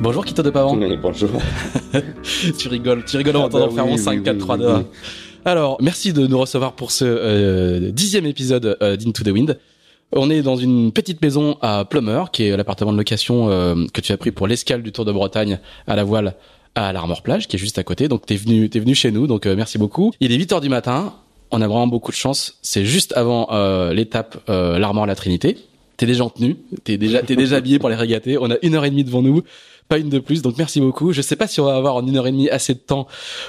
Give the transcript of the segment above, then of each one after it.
Bonjour Quito de Pavan. bonjour. tu rigoles, tu rigoles en ah bah entendant faire mon 5, 4, 3, 2, Alors, merci de nous recevoir pour ce euh, dixième épisode euh, d'Into the Wind. On est dans une petite maison à Plumeur, qui est l'appartement de location euh, que tu as pris pour l'escale du Tour de Bretagne à la voile à l'Armor Plage, qui est juste à côté. Donc t'es venu, t'es venu chez nous, donc merci beaucoup. Il est 8 heures du matin. On a vraiment beaucoup de chance. C'est juste avant l'étape l'Armor La Trinité. T'es déjà en tenue, t'es déjà, t'es déjà habillé pour les régater. On a une heure et demie devant nous pas une de plus. Donc merci beaucoup. Je sais pas si on va avoir en une heure et demie assez de temps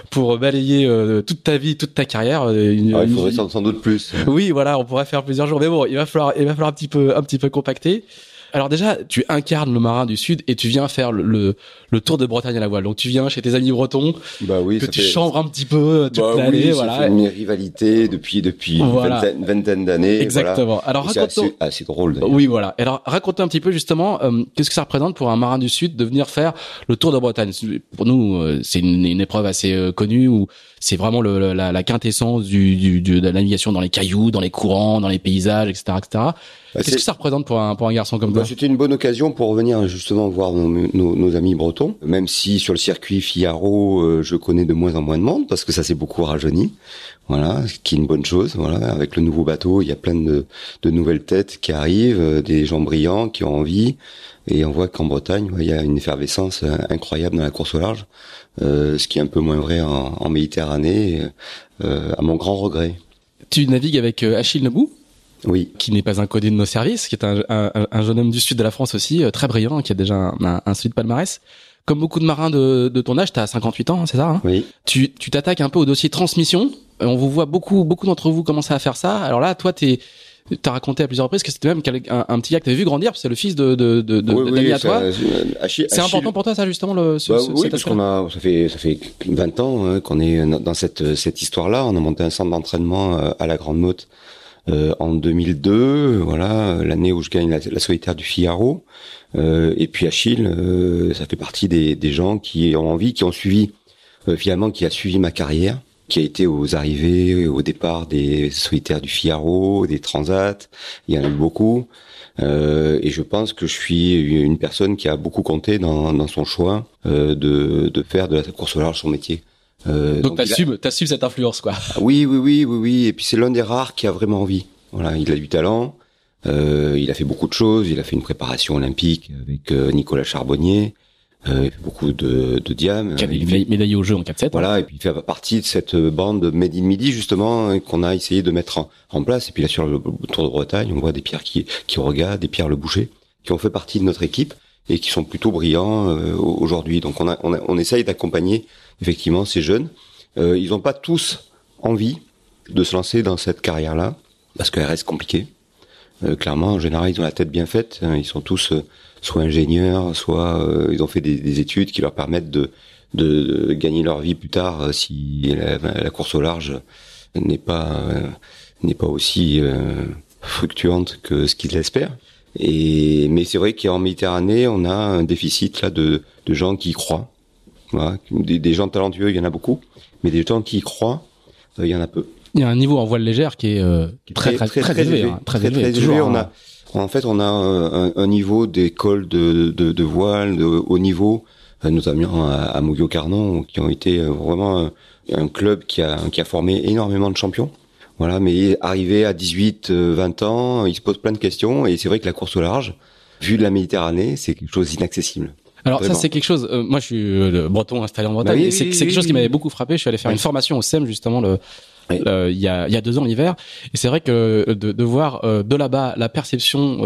pour balayer euh, toute ta vie, toute ta carrière. Euh, ah, il faudrait sans, doute plus. Oui, voilà, on pourrait faire plusieurs jours. Mais bon, il va falloir, il va falloir un petit peu, un petit peu compacter. Alors déjà, tu incarnes le marin du Sud et tu viens faire le, le, tour de Bretagne à la voile. Donc tu viens chez tes amis bretons, bah oui, que tu chambres un petit peu toute bah l'année. Oui, voilà. une rivalité depuis depuis une vingtaine, d'années. Exactement. Alors c'est assez, drôle. Oui, voilà. Alors raconte un petit peu justement euh, qu'est-ce que ça représente pour un marin du Sud de venir faire le tour de Bretagne? Pour nous, euh, c'est une, une, épreuve assez euh, connue où c'est vraiment le, la, la, quintessence du, du, de la navigation dans les cailloux, dans les courants, dans les paysages, etc., etc. Bah, Qu'est-ce que ça représente pour un, pour un garçon comme bah, toi C'était une bonne occasion pour revenir justement voir nos, nos, amis bretons, même si sur le circuit Figaro, euh, je connais de moins en moins de monde parce que ça s'est beaucoup rajeuni. Voilà, ce qui est une bonne chose. Voilà, avec le nouveau bateau, il y a plein de, de nouvelles têtes qui arrivent, euh, des gens brillants qui ont envie. Et on voit qu'en Bretagne, il y a une effervescence euh, incroyable dans la course au large, ce qui est un peu moins vrai en, en Méditerranée, à mon grand regret. Tu navigues avec Achille Nebou oui. qui n'est pas un codé de nos services, qui est un, un, un, jeune homme du sud de la France aussi, euh, très brillant, qui a déjà un, un, solide palmarès. Comme beaucoup de marins de, de ton âge, tu as 58 ans, hein, c'est ça hein? Oui. Tu t'attaques un peu au dossier transmission. Euh, on vous voit beaucoup, beaucoup d'entre vous commencer à faire ça. Alors là, toi, t'es T'as raconté à plusieurs reprises que c'était même un, un, petit gars que t'avais vu grandir, parce que c'est le fils de, de, de, de oui, à toi. C'est important pour toi, ça, justement, le, ce, bah, Oui, parce qu'on a, ça fait, ça fait 20 ans hein, qu'on est dans cette, cette histoire-là. On a monté un centre d'entraînement euh, à la Grande Motte euh, en 2002, voilà, l'année où je gagne la, solitaire du Figaro. Euh, et puis Achille, euh, ça fait partie des, des, gens qui ont envie, qui ont suivi, finalement, qui a suivi ma carrière, qui a été aux arrivées, au départ des solitaires du Figaro, des Transats. Il y en a eu beaucoup. Euh, et je pense que je suis une personne qui a beaucoup compté dans, dans son choix euh, de, de faire de la course au large son métier. Euh, donc, t'assumes, a... cette influence, quoi. Ah oui, oui, oui, oui, oui. Et puis c'est l'un des rares qui a vraiment envie. Voilà, il a du talent. Euh, il a fait beaucoup de choses. Il a fait une préparation olympique avec euh, Nicolas Charbonnier. Euh, il fait beaucoup de, de diam. Qui avait médaillé au jeu en 4-7. Hein. Voilà, et puis il fait partie de cette bande Made in Midi justement qu'on a essayé de mettre en, place. Et puis là sur le Tour de Bretagne, on voit des pierres qui qui regardent, des pierres le boucher, qui ont fait partie de notre équipe et qui sont plutôt brillants euh, aujourd'hui. Donc on, a, on, a, on essaye d'accompagner effectivement ces jeunes. Euh, ils n'ont pas tous envie de se lancer dans cette carrière-là parce qu'elle reste compliquée. Euh, clairement, en général, ils ont la tête bien faite. Hein. Ils sont tous euh, soit ingénieurs, soit euh, ils ont fait des, des, études qui leur permettent de, de, gagner leur vie plus tard si la, la course au large n'est pas n'est pas aussi fructuante que ce qu'ils espèrent. Et mais c'est vrai qu'en Méditerranée, on a un déficit là de, de gens qui croient. Voilà. Des, des, gens talentueux, il y en a beaucoup, mais des gens qui y croient, euh, il y en a peu. Il y a un niveau en voile légère qui est, euh, très, très, très, très, élevé. très, élevé. Toujours, on a, en fait, on a un, un niveau d'école de, de, de, voile de haut niveau, euh, notamment à, à Mougio Carnon, qui ont été vraiment un club qui a, qui a formé énormément de champions. Voilà, mais arrivé à 18, 20 euh, ans, il se pose plein de questions et c'est vrai que la course au large, vu de la Méditerranée, c'est quelque chose d'inaccessible. Alors ça c'est quelque chose. Euh, moi je suis euh, breton installé en Bretagne. Bah c'est quelque chose qui m'avait beaucoup frappé. Je suis allé faire une formation au SEM justement le il y, a, il y a deux ans l'hiver. Et c'est vrai que de, de voir de là-bas la perception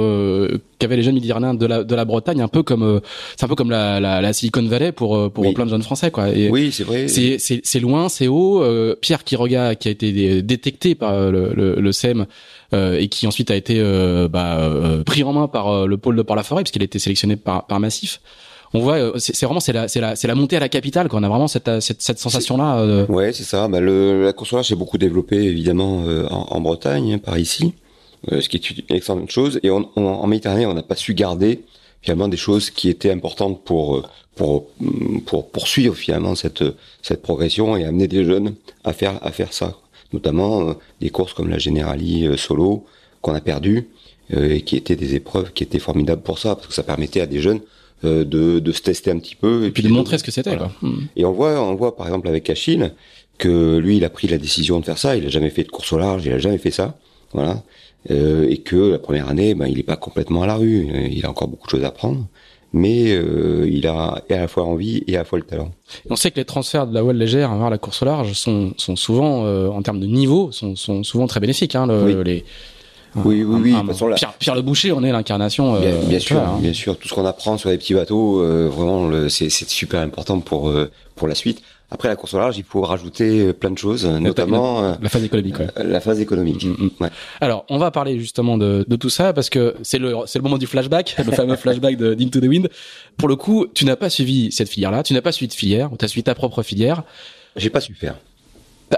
qu'avaient les jeunes Méditerranéens de la, de la Bretagne, un peu comme c'est un peu comme la, la, la Silicon Valley pour pour plein de jeunes Français quoi. Et oui, c'est vrai. C'est c'est loin, c'est haut. Pierre Quiroga qui a été détecté par le, le, le SEM euh, et qui ensuite a été euh, bah, euh, pris en main par le pôle de Port-la-Forêt puisqu'il a été sélectionné par, par Massif on voit c'est vraiment c'est la montée à la capitale quoi. On a vraiment cette cette sensation là euh... ouais c'est ça. Bah le la course s'est beaucoup développé évidemment en, Bretagne hein, par ici ce qui est une excellente chose. Et on, en Méditerranée on n'a pas su garder finalement des choses qui étaient importantes pour pour poursuivre finalement cette progression et amener des jeunes à faire à faire ça. Notamment euh, des courses comme la Generali euh, solo qu'on a perdu euh, et qui étaient des épreuves qui étaient formidables pour ça parce que ça permettait à des jeunes de, de se tester un petit peu et, puis de montrer ce que c'était. Hmm. Et on voit, on voit par exemple avec Achille que lui, il a pris la décision de faire ça. Il a jamais fait de course au large, il a jamais fait ça, voilà. Euh, et que la première année, ben, il est pas complètement à la rue. Il a encore beaucoup de choses à apprendre mais euh, il a à la fois envie et à la fois le talent. On sait que les transferts de la voile légère vers la course au large sont, sont souvent, euh, en termes de niveau, sont, sont souvent très bénéfiques. Hein, le, oui. les, oui, oui, oui. Pierre, Pierre, Le Boucher, on est l'incarnation. bien, bien sûr, hein. bien sûr. Tout ce qu'on apprend sur les petits bateaux, vraiment, c'est super important pour pour la suite. Après la course au large, il faut rajouter plein de choses, notamment la, la phase économique. Ouais. La phase économique. Mm, mm. Ouais. Alors, on va parler justement de, de tout ça parce que c'est le c'est le moment du flashback, le fameux flashback de d'Into the Wind. Pour le coup, tu n'as pas suivi cette filière-là, tu n'as pas suivi de filière, tu as suivi ta propre filière. J'ai pas su faire.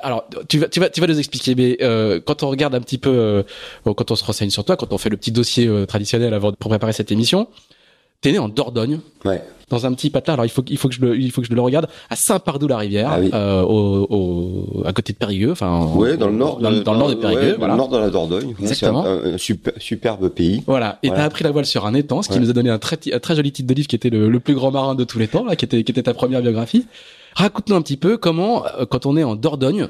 Alors, tu vas, tu vas, tu vas nous expliquer, mais euh, quand on regarde un petit peu, euh, quand on se renseigne sur toi, quand on fait le petit dossier euh, traditionnel avant pour préparer cette émission, t'es né en Dordogne. Ouais dans un petit patelin. Alors il faut il faut que je le il faut que je le regarde à Saint-Pardoux-la-Rivière, ah euh, au, au, à côté de Périgueux, enfin ouais, dans le nord, dans, dans, le nord de Périgueux, ouais, voilà. dans le nord de la Dordogne. Exactement. Un, un, super, superbe pays. Voilà. Et voilà. t'as appris la voile sur un étang, ce qui nous a donné un très un très joli titre de livre qui était le, le plus grand marin de tous les temps, là, qui était qui était ta première biographie. Raconte-nous un petit peu comment, euh, quand on est en Dordogne,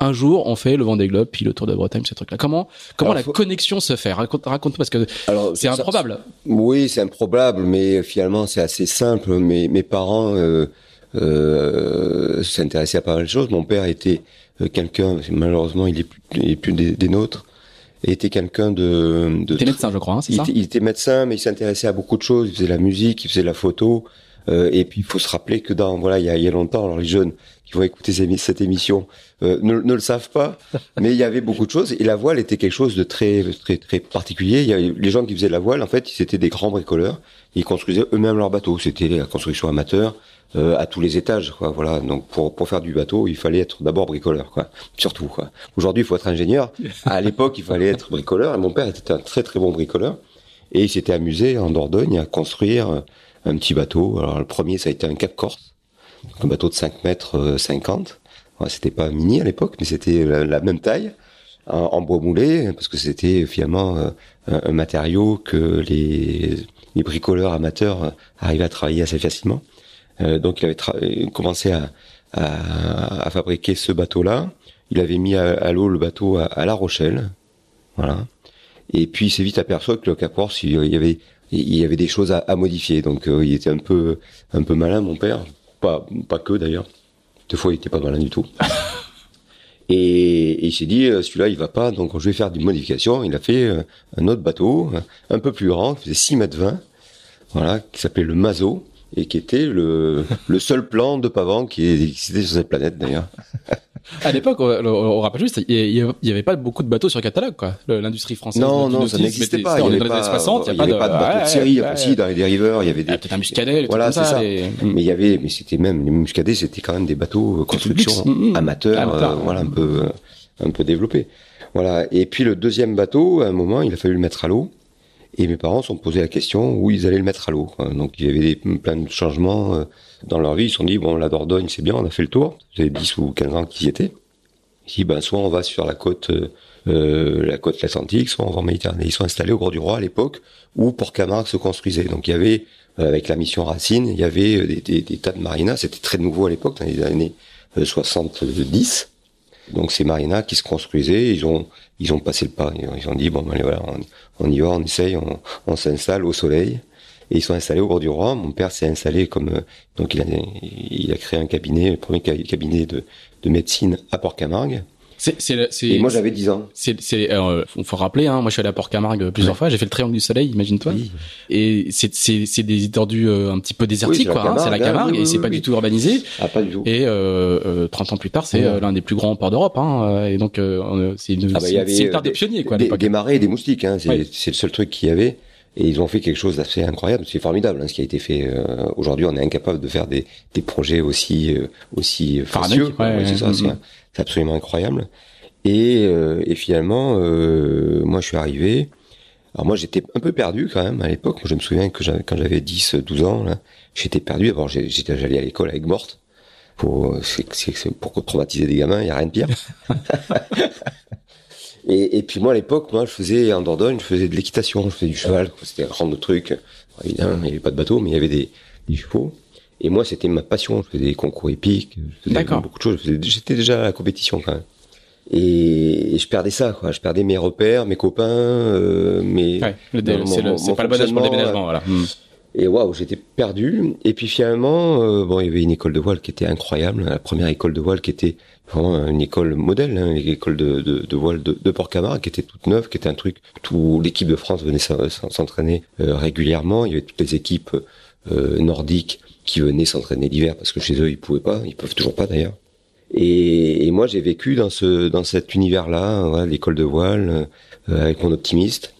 un jour on fait le Vendée Globe puis le Tour de Bretagne ce truc là comment comment la connexion se fait? Raconte raconte parce que c'est improbable. oui c'est improbable mais finalement c'est assez simple. Mes mes parents euh, euh, s'intéressaient à pas mal de choses. Mon père était quelqu'un malheureusement il est plus, il est plus des, des nôtres était quelqu'un de, de il était médecin je crois hein, c'est ça? il était médecin mais il s'intéressait à beaucoup de choses. Il faisait la musique il faisait la photo et puis il faut se rappeler que dans voilà il y a, y a longtemps alors les jeunes qui vont écouter cette émission euh, ne, ne, le savent pas, mais il y avait beaucoup de choses et la voile était quelque chose de très très très particulier. Il y avait, les gens qui faisaient la voile, en fait, ils étaient des grands bricoleurs. Ils construisaient eux-mêmes leurs bateaux. C'était la construction amateur euh, à tous les étages, quoi. Voilà. Donc pour pour faire du bateau, il fallait être d'abord bricoleur, quoi. Surtout, quoi. Aujourd'hui, il faut être ingénieur. À l'époque, il fallait être bricoleur. Et mon père était un très très bon bricoleur et il s'était amusé en Dordogne à construire un petit bateau. Alors le premier, ça a été un Cap Corse un bateau de 5 mètres 50. Euh, c'était pas mini à l'époque, mais c'était la, même taille, en, bois moulé, parce que c'était finalement euh, un, matériau que les, bricoleurs amateurs euh, arrivaient à travailler assez facilement. donc il avait commencé à, fabriquer ce bateau-là. Il avait mis à, l'eau le bateau à, La Rochelle, voilà. Et puis il s'est vite aperçu que le Cap Corse, il y avait il y avait des choses à, modifier. Donc il était un peu un peu malin, mon père, pas, pas que d'ailleurs. Deux fois, il était pas malin du tout. Et, il s'est dit, euh, celui-là, il va pas, donc je vais faire des modifications. Il a fait euh, un autre bateau, un peu plus grand, qui faisait 6 mètres 20, voilà, qui s'appelait le Mazo, et qui était le, le seul plan de pavant qui existait sur cette planète d'ailleurs. À l'époque, on, rappelle juste, il y avait pas beaucoup de bateaux sur le catalogue, quoi. L'industrie française. Non, non, ça n'existait pas. Il y avait pas, 60, il y avait pas de, bateaux de série. Ouais, si, dans les dériveurs, il y avait des. Peut-être un muscadet, voilà, c'est ça. Mais il y avait, mais c'était même les muscadets, c'était quand même des bateaux euh, construction mm, mm. amateurs, euh, voilà, un peu, euh, un peu développés. Voilà. Et puis le deuxième bateau, à un moment, il a fallu le mettre à l'eau. Et mes parents se sont posé la question où ils allaient le mettre à l'eau. Donc il y avait plein de changements dans leur vie. Ils se sont dit, bon, la Dordogne, c'est bien, on a fait le tour. J'avais 10 ou 15 ans qu'ils y étaient. Si ben soit on va sur la côte euh, euh, la côte atlantique, soit on va en Méditerranée. Ils sont installés au bord du Roi à l'époque où Port-Camargue se construisait. Donc il y avait euh, avec la mission Racine, il y avait des, des tas de marinas. C'était très nouveau à l'époque, dans les années 70. Donc ces marinas qui se construisaient, ils ont ils ont passé le pas. Ils ont dit bon ben voilà, on, y va, on essaye, on, s'installe au soleil. Et ils sont installés au bord du Roi. Mon père s'est installé comme donc il a il a créé un cabinet, le premier cabinet de de médecine à Port-Camargue. Et moi j'avais 10 ans. C'est, c'est, euh, faut rappeler, hein, moi je suis allé à Port-Camargue plusieurs fois, j'ai fait le Triangle du Soleil, imagine-toi. Et c'est, c'est, c'est des étendues euh, un petit peu désertiques, quoi. Hein, c'est la Camargue et c'est pas du tout urbanisé. Ah, pas du tout. Et euh, 30 ans plus tard, c'est l'un des plus grands ports d'Europe. Hein, et donc c'est une, ah bah, c'est des pionniers, quoi. Des, des marais et des moustiques, hein, c'est, c'est le seul truc qu'il y avait. Et ils ont fait quelque chose d'assez incroyable. C'est formidable hein, ce qui a été fait. Euh, aujourd'hui, on est incapable de faire des, des projets aussi euh, aussi facieux. Ouais, c'est ça, c'est absolument incroyable. Et, euh, et finalement, moi, je suis arrivé. Alors moi, j'étais un peu perdu quand même à l'époque. Je me souviens que quand j'avais 10, 12 ans, j'étais perdu. D'abord, j'étais allé à l'école avec Morte pour, pour traumatiser des gamins. Il y a rien de pire. Et, et, puis moi à l'époque, moi je faisais en Dordogne, je faisais de l'équitation, je faisais du cheval, c'était un grand truc. Évidemment, il n'y avait pas de bateau, mais il y avait des, des chevaux. Et moi c'était ma passion, je faisais des concours épiques, je faisais beaucoup de choses. J'étais déjà à la compétition quand même. Et, je perdais ça, quoi. Je perdais mes repères, mes copains, euh, mes. Ouais, c'est pas le bon âge pour le déménagement, voilà. Hmm. Et waouh, j'étais perdu. Et puis finalement, euh, bon, il y avait une école de voile qui était incroyable, la première école de voile qui était vraiment une école modèle, hein, une école de, voile de, de Port-Camargue, qui était toute neuve, qui était un truc. Tout l'équipe de France venait s'entraîner euh, régulièrement. Il y avait toutes les équipes euh, nordiques qui venaient s'entraîner l'hiver parce que chez eux ils pouvaient pas, ils peuvent toujours pas d'ailleurs. Et, moi j'ai vécu dans ce dans cet univers-là, l'école de voile, avec mon optimiste,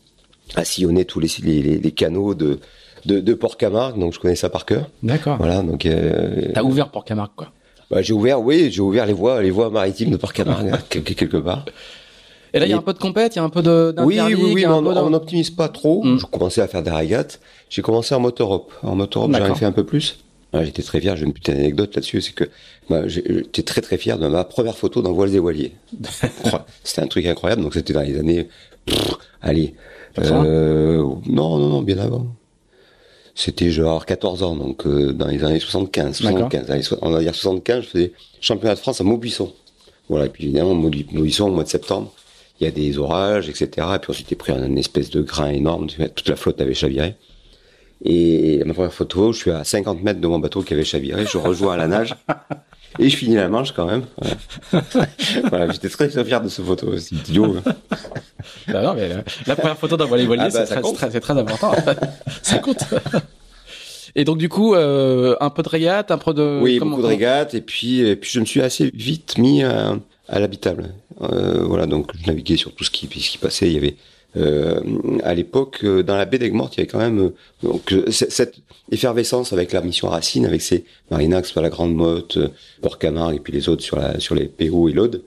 à sillonner tous les canaux de de, de Port-Camargue, donc je connais ça par cœur. D'accord. Voilà, donc. Euh, T'as ouvert Port-Camargue, quoi. Bah, j'ai ouvert, oui, j'ai ouvert les voies, les voies maritimes de Port-Camargue quelque, part. Et là, il y a un peu de compète, il y a un peu de. Oui, oui, oui, on n'optimise pas trop. Hmm. Je commençais à faire des régates. J'ai commencé en motorop. En motorop, j'en ai fait un peu plus. J'étais très fier, j'ai une petite anecdote là-dessus, c'est que bah, j'étais très très fier de ma première photo dans Voiles et Voiliers. c'était un truc incroyable, donc c'était dans les années, allez, euh, non, non, non, bien avant. C'était genre 14 ans, donc euh, dans les années 75, 75. on va dire 75, je faisais championnat de France à Maubuisson. Voilà, et puis évidemment, Maubuisson, au mois de septembre, il y a des orages, etc. Et puis on s'était pris une espèce de grain énorme, toute la flotte avait chaviré. Et ma première photo, je suis à 50 mètres de mon bateau qui avait chaviré, je rejoins à la nage. Et je finis la manche quand même. Voilà, j'étais très, très fier de ce photo, c'est idiot. Bah non, mais la, première photo d'un voilier ah bah, c'est très, très, important. ça compte. Et donc du coup, euh, un peu de régate, un peu de oui, beaucoup de régate, et puis et puis je me suis assez vite mis à, à l'habitable. Euh, voilà, donc je naviguais sur tout ce qui ce qui passait. Il y avait euh, à l'époque, euh, dans la baie d'Aigues-Mortes, il y avait quand même euh, donc cette effervescence avec la mission Racine, avec ses Marinax, la Grande Motte, Port Camargue et puis les autres sur la sur les PO et l'Aude,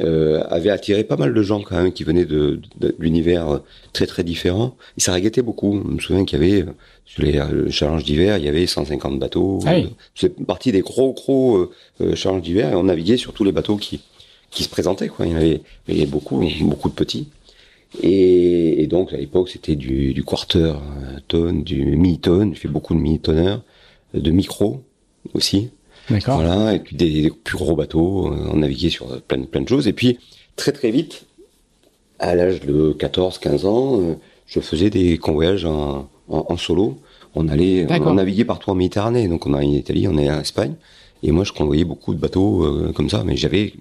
euh, avait attiré pas mal de gens quand même qui venaient de, de, l'univers très très différent. Et ça régaitait beaucoup. Je me souviens qu'il y avait sur les challenges d'hiver, il y avait 150 bateaux. Ah C'est partie des gros gros euh, challenges d'hiver et on naviguait sur tous les bateaux qui qui se présentaient. Quoi. Il y en avait, il y avait beaucoup beaucoup de petits. Et, et donc à l'époque c'était du, du quarter euh, tonne, du mi-tonne, j'ai fait beaucoup de mi-tonneurs, de micro aussi. D'accord. Voilà, et puis des, plus gros bateaux, euh, on naviguait sur plein, plein de choses. Et puis très très vite, à l'âge de 14-15 ans, euh, je faisais des convoyages en, en, en solo. On allait, on naviguait partout en Méditerranée, donc on allait en Italie, on allait en Espagne. Et moi je convoyais beaucoup de bateaux comme ça, mais j'avais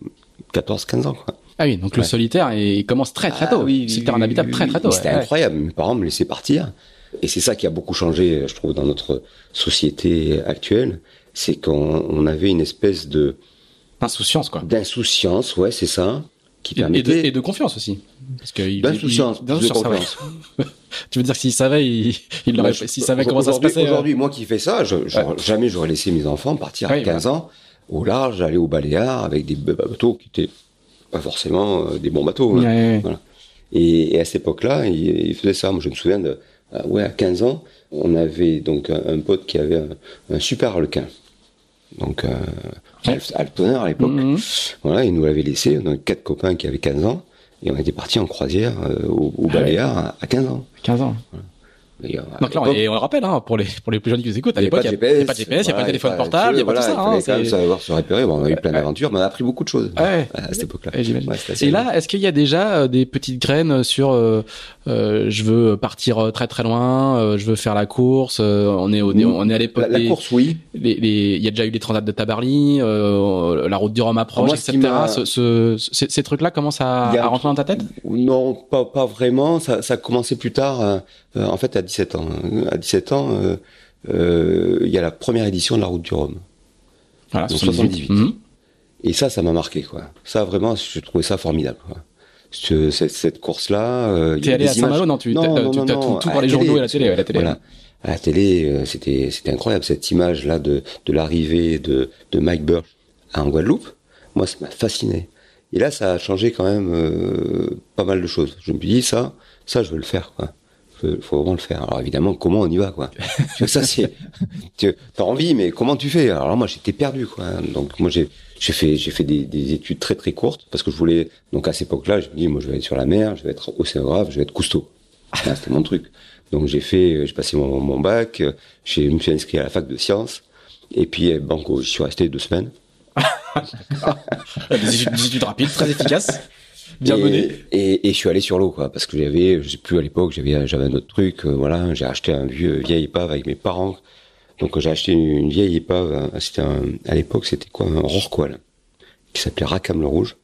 14-15 ans. Quoi. Ah oui, donc le solitaire, il commence très très ah tôt. oui, C'était un habitable très très tôt. C'était incroyable. Mes parents me laissaient partir. Et c'est ça qui a beaucoup changé, je trouve, dans notre société actuelle. C'est qu'on avait une espèce de... Insouciance, quoi. D'insouciance, ouais, c'est ça. Qui permettait... et, de, confiance aussi. Parce que d'insouciance, de tu veux dire que s'il savait, il, il aurait, s'il savait comment ça se passait. Euh, aujourd'hui, moi qui fais ça, je, jamais j'aurais laissé mes enfants partir à 15 ans au large, aller au Baléares avec des bateaux qui étaient pas forcément euh, des bons bateaux. Hein. Voilà. Et, et, à cette époque-là, il, il, faisait ça. Moi, je me souviens de, euh, ouais, à 15 ans, on avait donc un, pote qui avait un, un super harlequin. Donc, euh, à l'époque. Mm-hmm. Voilà, il nous l'avait laissé. On avait quatre copains qui avaient 15 ans. Et on était partis en croisière euh, au, au Baléares à, 15 ans. 15 ans. Voilà. Donc là, et on le rappelle, hein, pour les pour les plus jeunes qui nous écoutent, à l'époque, il n'y avait pas de GPS, il n'y a pas de téléphone portable, il n'y a pas tout ça. Il fallait quand même savoir se repérer. Bon, on a eu plein d'aventures, mais on a appris beaucoup de choses ouais. à cette époque-là. et là, est-ce qu'il y a déjà des petites graines sur euh, je veux partir très très loin, je veux faire la course, on est au, on est à l'époque la, course, oui. Il y a déjà eu les transats de Tabarly, la route du Rhum approche, etc. Ce, ces trucs-là commencent à, à rentrer dans ta tête? Non, pas pas vraiment. Ça, ça a commencé plus tard. Euh, en fait, 17 ans. À 17 ans, euh, euh, il y a la première édition de la Route du Rhum. Voilà, 78. Mhm. Et ça, ça m'a marqué, quoi. Ça, vraiment, je trouvais ça formidable, quoi. Cette, cette course-là. Euh, T'es allé à Saint-Malo, non Tu non, non, as tout, tout par les journaux et la télé, à la télé. Voilà. À la télé, c'était c'était incroyable cette image-là de de l'arrivée de de Mike Burch en Guadeloupe. Moi, ça m'a fasciné. Et là, ça a changé quand même euh, pas mal de choses. Je me suis dit ça, ça, je veux le faire, quoi faut, faut vraiment le faire. Alors évidemment, comment on y va, quoi? Ça, c'est, tu as envie, mais comment tu fais? Alors moi, j'étais perdu, quoi. Donc moi, j'ai fait des, des, études très très courtes parce que je voulais. Donc à cette époque-là, je me dis, moi, je vais être sur la mer, je vais être océanographe, je vais être cousteau. C'était mon truc. Donc j'ai fait, j'ai passé mon, mon bac, j'ai me suis inscrit à la fac de sciences, et puis eh, banco, je suis resté deux semaines. des études rapides, très efficaces. Bien et, Et, je suis allé sur l'eau, quoi, parce que j'avais, je sais plus à l'époque, j'avais, j'avais un autre truc, euh, voilà, j'ai acheté un vieux, vieille épave avec mes parents. Donc j'ai acheté une, vieille épave, c'était à l'époque, c'était quoi, un rorqual, qui s'appelait Racam le Rouge.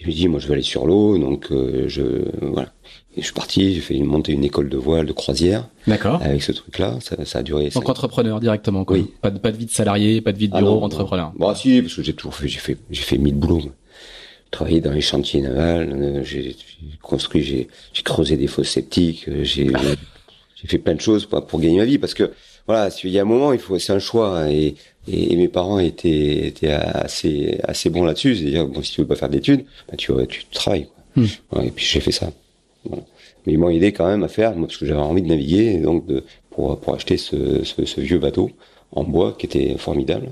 Et je me dis, moi je vais aller sur l'eau, donc euh, je, voilà. Et je suis parti, j'ai fait monter une école de voile de croisière. D'accord. Avec ce truc-là, ça, ça a duré. Donc entrepreneur directement, quoi. Oui. Pas de, pas de vie de salarié, pas de vie de ah bureau, entrepreneur. Bon, si, parce que j'ai toujours fait, j'ai fait, j'ai fait mille boulots travaillé dans les chantiers navals, euh, j'ai construit, j'ai creusé des fosses sceptiques, euh, j'ai fait plein de choses pour, pour, gagner ma vie parce que voilà, il y a un moment, il faut c'est un choix et, et, mes parents étaient étaient assez assez bons là-dessus, c'est-à-dire bon si tu veux pas faire d'études, bah, tu tu travailles quoi. Hmm. et puis j'ai fait ça. Mais ils m'ont aidé quand même à faire moi parce que j'avais envie de naviguer donc de pour pour acheter ce, ce, ce vieux bateau en bois qui était formidable.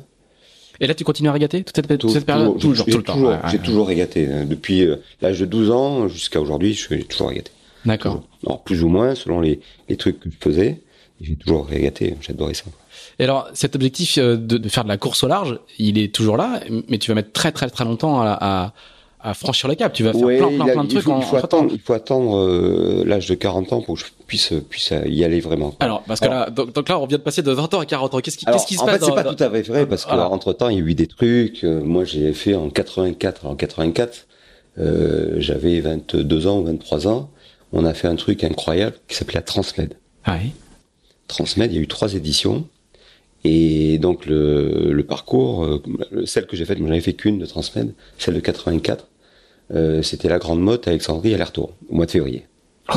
Et là, tu continues à régater toute cette, toute cette période? Toujours, tout le temps. J'ai toujours régaté. Depuis euh, l'âge de 12 ans jusqu'à aujourd'hui, je suis toujours régaté. D'accord. Alors, plus ou moins, selon les, les trucs que je faisais. J'ai toujours régaté. J'adorais ça. Et alors, cet objectif euh, de, de, faire de la course au large, il est toujours là, mais tu vas mettre très très très longtemps à, à à franchir le cap. Tu vas faire plein, plein, plein de trucs il faut, attendre, il faut attendre euh, l'âge de 40 ans pour que je puisse, puisse y aller vraiment. Alors, parce que là, donc, là, on vient de passer de 20 ans à 40 ans. Qu'est-ce qui, qu'est-ce qui se en passe En fait, c'est pas tout à fait vrai parce qu'entre temps, il y a eu des trucs. Euh, moi, j'ai fait en 84. En 84, euh, j'avais 22 ans ou 23 ans. On a fait un truc incroyable qui s'appelait la Transmed. Ah oui. Transmed, il y a eu trois éditions. Et donc le, le parcours, celle que j'ai faite, moi j'en avais fait qu'une de Transmed, celle de 84, euh, c'était la Grande Motte Alexandrie aller-retour, au mois de février.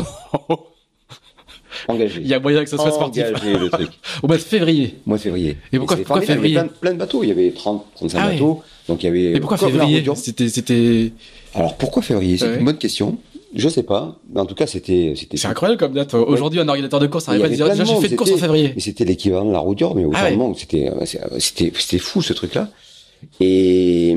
Engagé. Il y a moyen que ça soit sportif. Engagé, le truc. au mois de février. Au mois de février. Et pourquoi, pourquoi février Il y avait plein, de bateaux. Il y avait 30, 35 ah bateaux. Donc il y avait. Et pourquoi février C'était, c'était. Alors pourquoi février? C'est une bonne question. Je sais pas. Mais en tout cas, c'était, c'était. C'est incroyable comme date. Aujourd'hui, un organisateur de course n'arrive pas à dire, j'ai fait de course en février. Mais c'était l'équivalent de la route d'or, mais au ah c'était, c'était, c'était fou, ce truc-là. Et,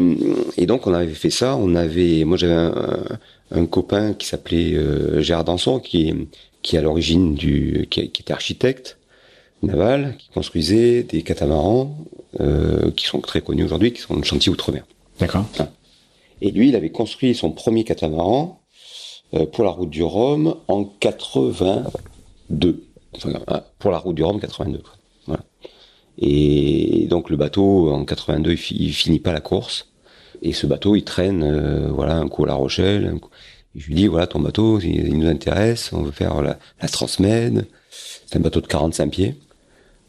et donc on avait fait ça. On avait, moi j'avais un, un, copain qui s'appelait euh, Gérard Danson, qui qui à l'origine du, qui, qui, était architecte naval, qui construisait des catamarans euh, qui sont très connus aujourd'hui, qui sont de chantier outre-mer. D'accord. Et lui, il avait construit son premier catamaran euh, pour la route du Rhum en 82. Enfin, pour la route du Rhum 82. Et donc le bateau en 82, il, finit pas la course. Et ce bateau, il traîne, euh, voilà, un coup à La Rochelle. je lui dis, voilà, ton bateau, il, nous intéresse, on veut faire la, la Transmed. C'est un bateau de 45 pieds.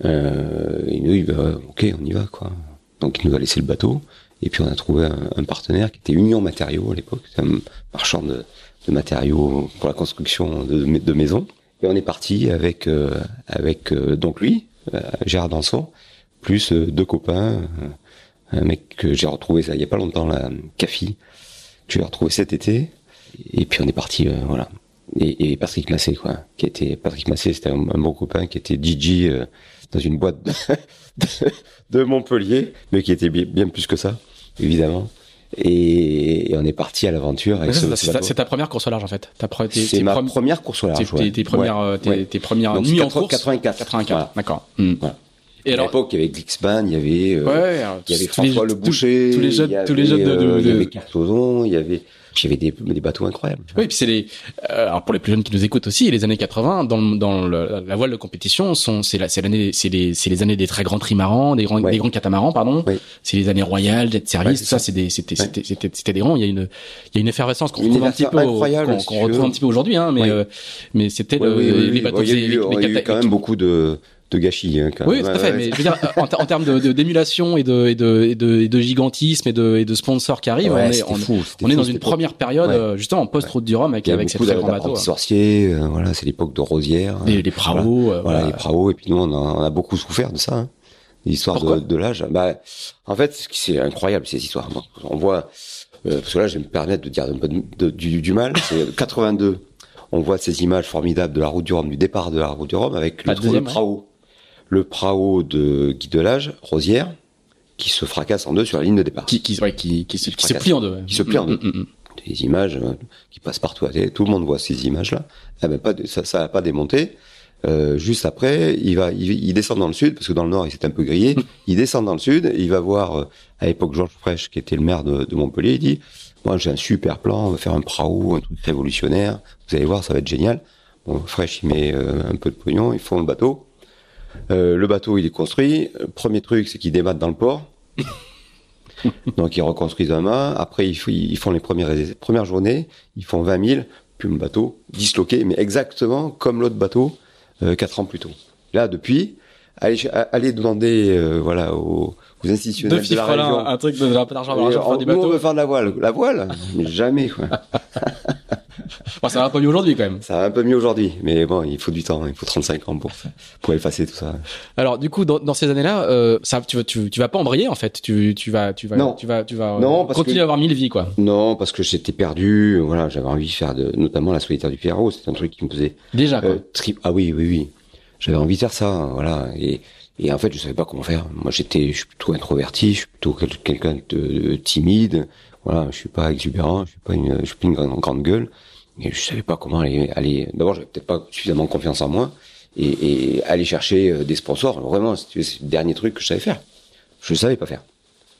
Euh, il nous dit, bah, ok, on y va, quoi. Donc il nous a laissé le bateau. Et puis on a trouvé un, partenaire qui était Union Matériaux à l'époque, un marchand de, de, matériaux pour la construction de, de maisons. Et on est parti avec euh, avec euh, donc lui, Gérard Danson, plus euh, deux copains, euh, un mec que j'ai retrouvé ça il y a pas longtemps, la Cafi, que j'ai retrouvé cet été, et puis on est parti, voilà. Et, Patrick Massé, quoi, qui était Patrick Massé, c'était un, bon copain qui était DJ dans une boîte de, Montpellier, mais qui était bien, plus que ça, évidemment. Et, on est parti à l'aventure ce, C'est ta, première course au large en fait. C'est ma première course au large. Tes, tes, premières, tes, premières nuits en course. 84. 84. D'accord. Et à l'époque, il y avait Glixban, il y avait, euh, il y avait François Le Boucher, tous les jeunes, tous les jeunes de, de, il y avait Cartozon, il y avait, il y avait des, des bateaux incroyables. Oui, puis c'est les, euh, alors pour les plus jeunes qui nous écoutent aussi, les années 80 dans, dans le, la voile de compétition sont, c'est la, c'est l'année, c'est les, c'est les années des très grands trimarans, des grands, des grands catamarans, pardon. C'est les années royales, jet service, ça, c'est des, c'était, c'était, c'était, c'était des grands. Il y a une, il y a une effervescence qu'on retrouve un petit peu, qu'on, retrouve un petit peu aujourd'hui, hein, mais, euh, mais c'était les bateaux. Il y a eu quand même beaucoup de de gâchis. Hein, quand même. Oui, tout à fait. Mais je veux dire, en, en termes de d'émulation et de, et de, et de, de, gigantisme et de, et de sponsors qui arrivent, on est, on, fou, on est dans une première période euh, justement en post-route du Rhum avec, avec ces très grands bateaux. sorciers, euh, voilà, c'est l'époque de Rosière. Les, les praos. Euh, voilà, les praos. Et puis nous, on a, on a beaucoup souffert de ça. Hein. L'histoire de, de l'âge. Bah, en fait, c'est incroyable ces histoires. On voit, parce que là, je vais me permettre de dire un peu de, du, du mal. C'est 82 on voit ces images formidables de la route du Rhum, du départ de la route du Rhum avec le, trou de Prao le Prao de Guy Delage, Rosière, qui se fracasse en deux sur la ligne de départ. Qui, qui, qui, qui, se, plie en deux. Qui se plie en deux. Mm, mm, mm. Des images euh, qui passent partout. Tout le monde voit ces images-là. Eh ben, pas ça, ça a pas démonté. Euh, juste après, il va, il, descend dans le sud parce que dans le nord il s'est un peu grillé. il descend dans le sud, il va voir euh, à l'époque Georges Frêche qui était le maire de, de Montpellier. Il dit, moi j'ai un super plan, on va faire un prao, un truc révolutionnaire. Vous allez voir, ça va être génial. Bon, Frêche il met un peu de pognon, ils font le bateau. Euh, le bateau, il est construit. Premier truc, c'est qu'ils débattent dans le port. Donc ils reconstruisent un mât. Après, ils, font les premières, premières journées. Ils font 20 000. Puis le bateau disloqué, mais exactement comme l'autre bateau euh, quatre ans plus tôt. Là, depuis, allez, demander euh, voilà aux, aux institutionnels de, la région. un truc de la d'argent du bateau. On veut faire de la voile. La voile, mais jamais. Quoi. bon, ça va un peu mieux aujourd'hui quand même. Ça va un peu mieux aujourd'hui, mais bon, il faut du temps, il faut 35 ans pour pour effacer tout ça. Alors du coup, dans, dans ces années-là, euh, ça, tu, tu, tu vas pas embrayer en fait, tu, tu vas, tu vas, non. tu vas, tu vas non, continuer à avoir mille vies quoi. Non, parce que j'étais perdu, voilà, j'avais envie de faire de, notamment la solitaire du Figaro, c'est un truc qui me faisait déjà quoi. Euh, ah oui, oui, oui, j'avais envie de faire ça, voilà, et et en fait, je savais pas comment faire. Moi, j'étais, je suis plutôt introverti, je suis plutôt quelqu'un de timide. Voilà, je suis pas exubérant, je suis pas une, je suis pas une grande, grande gueule. Je savais pas comment aller. aller... D'abord, j'avais peut-être pas suffisamment confiance en moi et, et aller chercher euh, des sponsors. Vraiment, c'est le dernier truc que je savais faire. Je savais pas faire.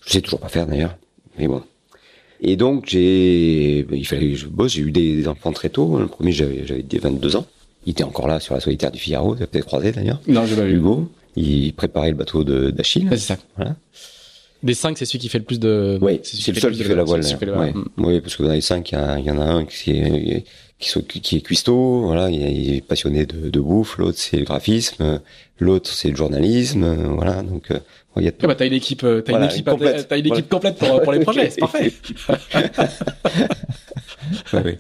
Je sais toujours pas faire d'ailleurs, mais bon. Et donc j'ai, il fallait que je bosse. J'ai eu des, enfants très tôt. Le premier, j'avais j'avais 22 ans. Il était encore là sur la solitaire du Figaro. Vous avez peut-être croisé d'ailleurs. Non, je l'ai vu. Hugo. Il préparait le bateau d'Achille. C'est ça. Voilà. Des cinq, c'est celui qui fait le plus de. Oui, c'est le seul qui fait la voile. Oui, parce que dans les cinq, il y, en a un qui est qui, est cuistot, voilà, il est passionné de, bouffe. L'autre, c'est le graphisme. L'autre, c'est le journalisme. Voilà, donc. Euh, il y a. Ah bah, t'as une équipe, euh, t'as une équipe, complète. T'as une équipe complète pour, les projets, c'est parfait. oui.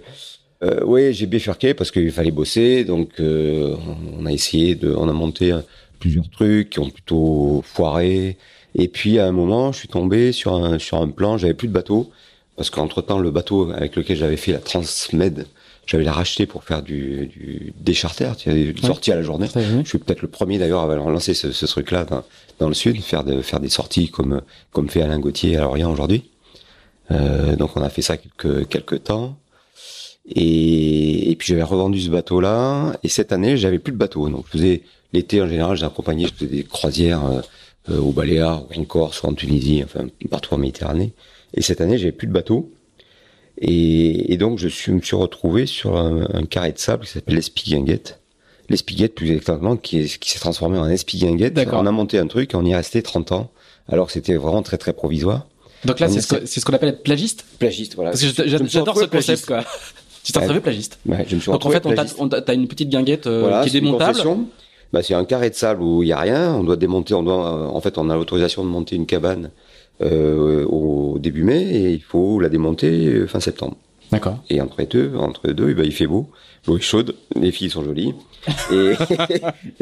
Euh, j'ai bifurqué parce qu'il fallait bosser, donc on a essayé de, on a monté plusieurs trucs qui ont plutôt foiré. Et puis à un moment, je suis tombé sur un sur un plan. J'avais plus de bateau parce qu'entre temps, le bateau avec lequel j'avais fait la Transmed, j'avais la racheté pour faire du, du des charters, tu sais, des sorties à la journée. Je suis peut-être le premier d'ailleurs à lancé ce, ce truc-là dans, dans, le sud, faire de faire des sorties comme comme fait Alain Gauthier à Lorient aujourd'hui. Euh, donc on a fait ça quelques quelques temps. Et, et puis j'avais revendu ce bateau-là. Et cette année, j'avais plus de bateau. Donc je faisais l'été en général, j'accompagnais, je faisais des croisières euh, euh, au Baléares, ou en Corse, ou en Tunisie, enfin partout en Méditerranée. Et cette année, j'avais plus de bateau. Et, et, donc, je suis, me suis retrouvé sur un, un carré de sable qui s'appelle l'Espiguinguette. L'Espiguette, plus exactement, qui, qui s'est transformé en Espiguinguette. On a monté un truc et on y est resté 30 ans, alors que c'était vraiment très très provisoire. Donc là, c'est ce qu'on appelle être plagiste? Plagiste, voilà. Parce que j'adore ce concept, quoi. Tu t'es retrouvé plagiste. Ouais, je me suis Donc en fait, on t'a une petite guinguette euh, qui est démontable bah, c'est un carré de sable où il y a rien. On doit démonter, on doit, euh, en fait, on a l'autorisation de monter une cabane euh, au début mai et il faut la démonter euh, fin septembre. D'accord. Et entre deux, entre deux, bah, il fait beau, l'eau est chaude, les filles sont jolies. Et,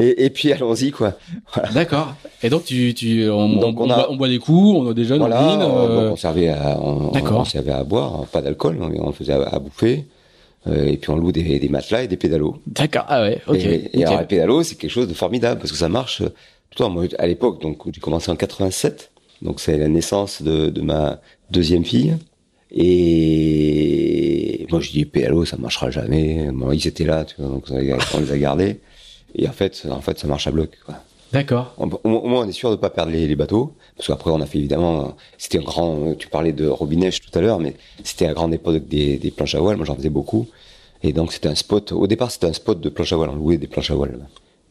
et, et, puis allons-y quoi. Voilà. D'accord. Et donc tu, tu on, donc on, a, on, boit, des coups, on a des jeunes, voilà, on dîne. Euh... Donc on servait à, on, on, servait à boire, pas d'alcool, on, faisait à, à bouffer. Euh, et puis on loue des, des, matelas et des pédalos. D'accord, ah ouais, ok. Et, alors les pédalos, c'est quelque chose de formidable parce que ça marche le temps. Moi, à l'époque, donc j'ai commencé en 87, donc c'est la naissance de, de ma deuxième fille. Et moi, je dis PLO, ça marchera jamais. Bon, ils étaient là, tu vois, donc on les a gardés. Et en fait, en fait, ça marche à bloc. Quoi. D'accord. Au, moins, on est sûr de pas perdre les, bateaux, parce qu'après, on a fait évidemment. C'était un grand. Tu parlais de Robinèche tout à l'heure, mais c'était à grande époque des, des planches à voile. Moi, j'en faisais beaucoup. Et donc, c'était un spot. Au départ, c'était un spot de planche à voile. On louait des planches à voile.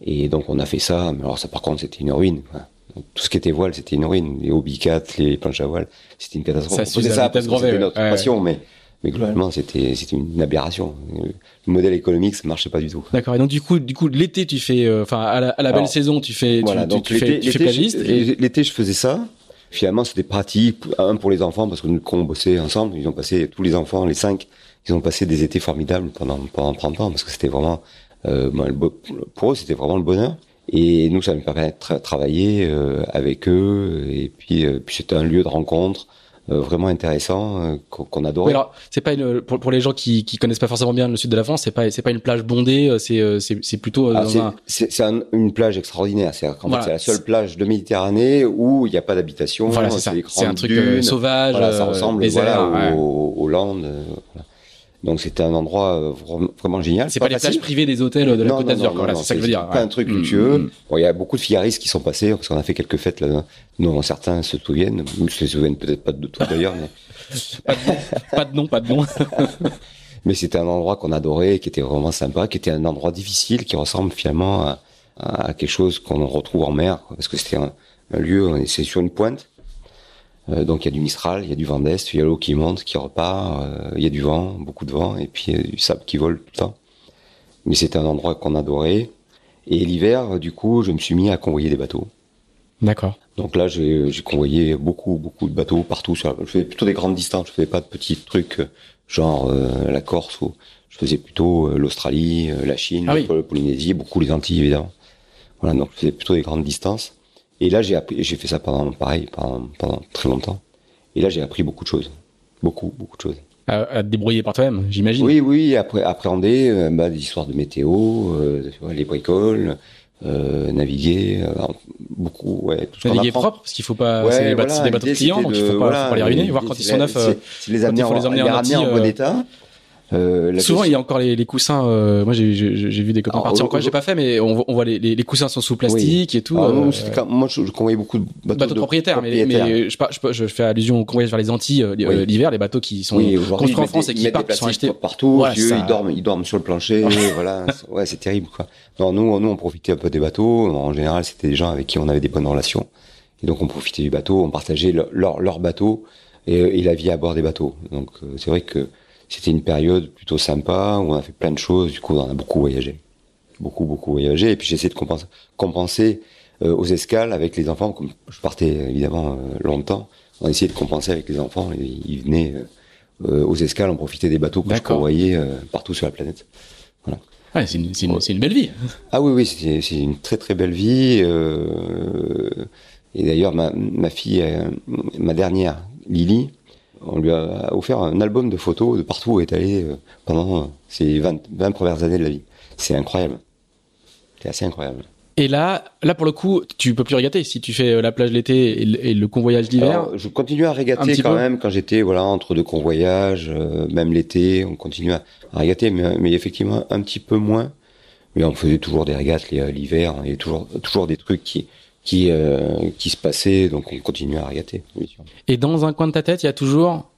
Et donc, on a fait ça. Mais alors, ça, par contre, c'était une ruine. Quoi. tout ce qui était voile, c'était une ruine. Les hobbycats, les planches à voile, c'était une catastrophe. Ça, ça, c'était notre passion, mais mais globalement, c'était c'était une aberration. Le modèle économique, ça marchait pas du tout. D'accord. Et donc du coup, du coup, l'été, tu fais, euh, enfin à la, à la belle saison, tu fais, voilà, tu, donc tu, fais, tu fais plagiste. L'été, je faisais ça. Finalement, c'était pratique, un pour les enfants parce que nous, quand on bossait ensemble, ils ont passé tous les enfants, les cinq, ils ont passé des étés formidables pendant pendant 30 ans parce que c'était vraiment euh, pour eux, c'était vraiment le bonheur. Et nous, ça nous permet de travailler euh, avec eux. Et puis, puis c'était un lieu de rencontre. Euh, vraiment intéressant euh, qu'on adorait. alors c'est pas une pour, pour les gens qui qui connaissent pas forcément bien le sud de la France, c'est pas c'est pas une plage bondée, euh, c'est c'est c'est plutôt ah, c'est un... une plage extraordinaire, c'est voilà. c'est la seule plage de Méditerranée où il n'y a pas d'habitation, voilà, c'est un truc sauvage, voilà, ça ressemble voilà, aux, aux, Landes. Donc c'était un endroit euh, vraiment génial. C'est pas, pas les plages privées des hôtels de la Côte d'Azur, voilà, c'est ça que je veux dire. Pas un truc luxueux. Mm. Bon, il y a beaucoup de fiaristes qui sont passés parce qu'on a fait quelques fêtes là. Non, certains se souviennent. Ils se souviennent peut-être pas de tout d'ailleurs, mais pas de nom, pas de nom. mais c'était un endroit qu'on adorait, qui était vraiment sympa, qui était un endroit difficile, qui ressemble finalement à, à quelque chose qu'on retrouve en mer, parce que c'était un, un lieu, c'est sur une pointe donc il y a du Mistral, il y a du vent d'est, il y a l'eau qui monte, qui repart, euh, il y a du vent, beaucoup de vent, et puis il y a du sable qui vole tout le temps. Mais c'était un endroit qu'on adorait. Et l'hiver, du coup, je me suis mis à convoyer des bateaux. D'accord. Donc là, j'ai convoyé beaucoup, beaucoup de bateaux partout. Sur je faisais plutôt des grandes distances. Je faisais pas de petits trucs euh, genre la Corse. Ou, je faisais plutôt l'Australie, la Chine, ah la Polynésie, beaucoup les Antilles évidemment. Voilà, donc je faisais plutôt des grandes distances. Et là, j'ai appris, j'ai fait ça pendant, pareil, pendant, pendant très longtemps. Et là, j'ai appris beaucoup de choses. Beaucoup, beaucoup de choses. À, à te débrouiller par toi-même, j'imagine. Oui, oui, après, appréhender euh, bah, des histoires de météo, euh, les bricoles, euh, naviguer, euh, beaucoup, ouais. Tout naviguer propre, parce qu'il faut pas, ouais, c'est des, voilà, bateaux clients, donc il faut pas, voilà, faut pas les ruiner, voir quand ils sont neufs, c'est les amener, en, les amener en, en bon état. Euh, Souvent, il y a encore les, les coussins. Euh, moi, j'ai vu des copains partir. Encore, j'ai pas fait, mais on, on voit les, les, coussins sont sous plastique et tout. Ah, euh, moi, je, je convoyais beaucoup de bateaux, bateaux de propriétaires, mais, mais je, je, je, fais allusion au convoyage vers les Antilles euh, l'hiver, les bateaux qui sont construits en France et qui partent, qui sont achetés partout. ils dorment, ils dorment sur le plancher. voilà, ouais, c'est terrible quoi. Non, nous, nous, on profitait un peu des bateaux. En général, c'était des gens avec qui on avait des bonnes relations. Et donc, on profitait du bateau, on partageait leur, leur, bateau et, et, la vie à bord des bateaux. Donc, c'est vrai que c'était une période plutôt sympa où on a fait plein de choses. Du coup, on a beaucoup voyagé, beaucoup beaucoup voyagé. Et puis j'essaie de compenser, compenser euh, aux escales avec les enfants. Comme je partais évidemment euh, longtemps, on a essayé de compenser avec les enfants. Ils venaient euh, aux escales, on profitait des bateaux que je convoyais partout sur la planète. Voilà. Ah, c'est une, une, une, belle vie. Ah oui, oui, c'est une très très belle vie. et d'ailleurs, ma, ma fille, ma dernière, Lily, on lui a offert un album de photos de partout où est allée euh, pendant euh, ses 20, 20 premières années de la vie. C'est incroyable. C'est assez incroyable. Et là, là pour le coup, tu peux plus régater si tu fais euh, la plage l'été et, le convoyage d'hiver. Je continue à régater quand même quand j'étais voilà entre deux convoyages, même l'été, on continue à, régater, mais, mais, effectivement un petit peu moins. Mais on faisait toujours des régates l'hiver, il y a toujours toujours des trucs qui qui, euh, qui se passait, donc on continue à regarder. Et dans un coin de ta tête, il y a toujours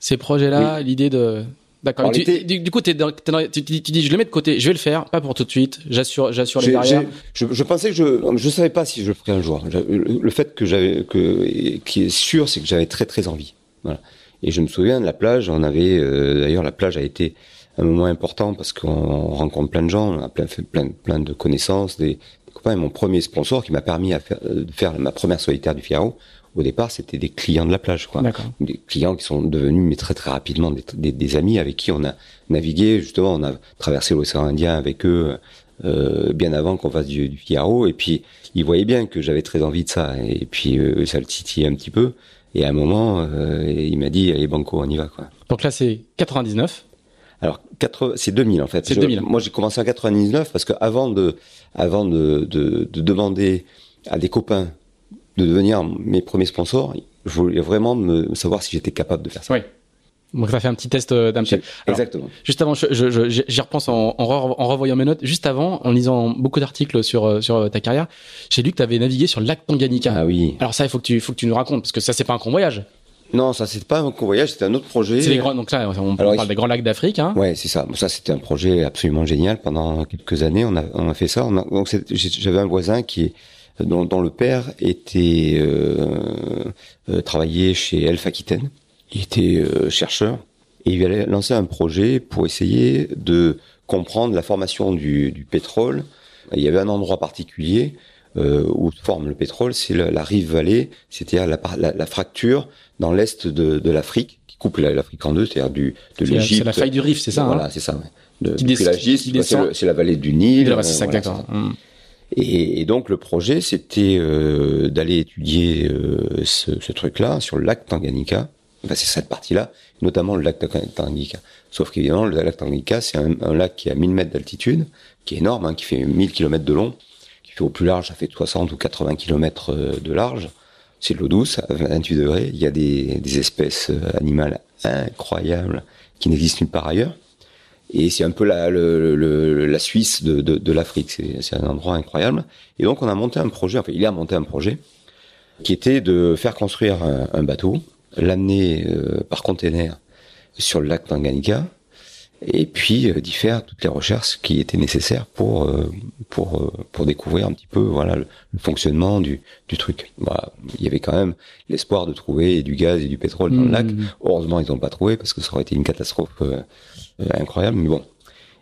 ces projets-là, l'idée de... D'accord. Du, du, coup, tu, tu, dis, je le mets de côté, je vais le faire, pas pour tout de suite. J'assure, j'assure les barrières. Je, je, pensais que je, je savais pas si je le ferais un jour. Le, fait que j'avais, que, qui est sûr, c'est que j'avais très très envie. Voilà. Et je me souviens de la plage. On avait, euh, d'ailleurs, la plage a été un moment important parce qu'on rencontre plein de gens, on a plein, fait plein, plein de connaissances, des, copain mon premier sponsor qui m'a permis à faire, de faire ma première solitaire du Figaro. Au départ, c'était des clients de la plage, quoi. Des clients qui sont devenus, mais très très rapidement, des, des, amis avec qui on a navigué. Justement, on a traversé l'océan Indien avec eux euh, bien avant qu'on fasse du, du, Figaro. Et puis, ils voyaient bien que j'avais très envie de ça. Et puis, euh, ça le titillait un petit peu. Et à un moment, euh, il m'a dit, allez, Banco, on y va, quoi. Donc là, c'est 99. Alors, c'est 2000 en fait. C'est 2000. Moi, j'ai commencé en 99 parce que avant de, avant de, de, de, demander à des copains de devenir mes premiers sponsors, je voulais vraiment me savoir si j'étais capable de faire ça. Oui. Donc ça fait un petit test euh, d'un petit. Exactement. Juste avant, j'y je, je, repense en, en, revoyant mes notes. Juste avant, en lisant beaucoup d'articles sur euh, sur ta carrière, j'ai lu que tu avais navigué sur le lac Tanganyika. Ah oui. Alors ça, il faut que tu faut que tu nous racontes parce que ça c'est pas un convoyage. Non, ça c'est pas un convoyage, c'était un autre projet. C'est les grands, donc là on parle des grands lacs d'Afrique. Hein. Ouais, c'est ça. Ça c'était un projet absolument génial. Pendant quelques années, on a on a fait ça. On a, donc j'avais un voisin qui dont, dont, le père était euh, euh, travaillait chez Elf Aquitaine. Il était euh, chercheur et il allait lancer un projet pour essayer de comprendre la formation du, du pétrole. Il y avait un endroit particulier euh, où forme le pétrole, c'est la, la, rive vallée, c'est-à-dire la, la, la, fracture dans l'est de, de l'Afrique qui coupe l'Afrique en deux, c'est-à-dire du de l'Égypte. C'est la faille du Rif, c'est ça. Voilà, hein c'est ça. Ouais. De, c'est la vallée du Nil. c'est voilà, hum. Et, et, donc le projet, c'était euh, d'aller étudier euh, ce, ce truc-là sur le lac Tanganyika. Enfin, c'est cette partie-là, notamment le lac Tanganyika. Sauf qu'évidemment, le lac Tanganyika, c'est un, un, lac qui a 1000 mètres d'altitude, qui est énorme, hein, qui fait 1000 km de long, qui fait au plus large, ça fait 60 ou 80 km euh, de large. C'est de l'eau douce, à 28 degrés. Il y a des, espèces euh, animales incroyables qui n'existent nulle part ailleurs. Et c'est un peu la, la Suisse de, l'Afrique. C'est un endroit incroyable. Et donc on a monté un projet, enfin il a monté un projet, qui était de faire construire un, un bateau, l'amener euh, par container sur le lac Tanganyika, et puis euh, d'y faire toutes les recherches qui étaient nécessaires pour euh, pour euh, pour découvrir un petit peu voilà le, fonctionnement du du truc. Bah, il y avait quand même l'espoir de trouver du gaz et du pétrole dans le lac. Mmh. Heureusement, ils n'ont pas trouvé parce que ça aurait été une catastrophe incroyable. Mais bon.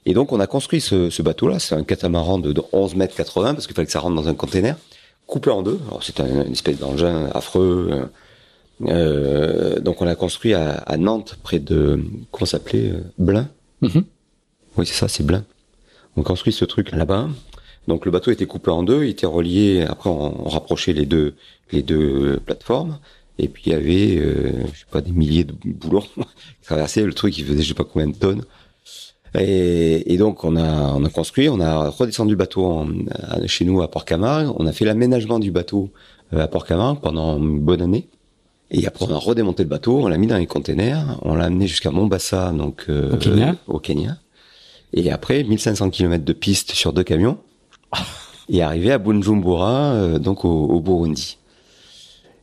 Et donc, on a construit ce, ce bateau-là. C'est un catamaran de, de 11 mètres 80 parce qu'il fallait que ça rentre dans un container coupé en deux. Alors, c'est un, une espèce d'engin affreux. Euh, donc, on l'a construit à, à, Nantes, près de comment s'appelait Blain. Mmh. Oui, c'est ça, c'est Blain. On construit ce truc là-bas. Donc le bateau était coupé en deux, il était relié. Après, on, rapprochait les deux les deux plateformes. Et puis il y avait, euh, je sais pas, des milliers de boulons qui traversaient le truc. Il faisait je sais pas combien de tonnes. Et, donc on a on a construit, on a redescendu le bateau chez nous à Port-Camargue. On a fait l'aménagement du bateau euh, à Port-Camargue pendant une bonne année. Et après, on a redémonté le bateau, on l'a mis dans les containers, on l'a amené jusqu'à Mombasa, donc euh, au, Kenya. au Kenya. Et après, 1500 km de piste sur deux camions, et arrivé à Bujumbura, euh, donc au, au, Burundi.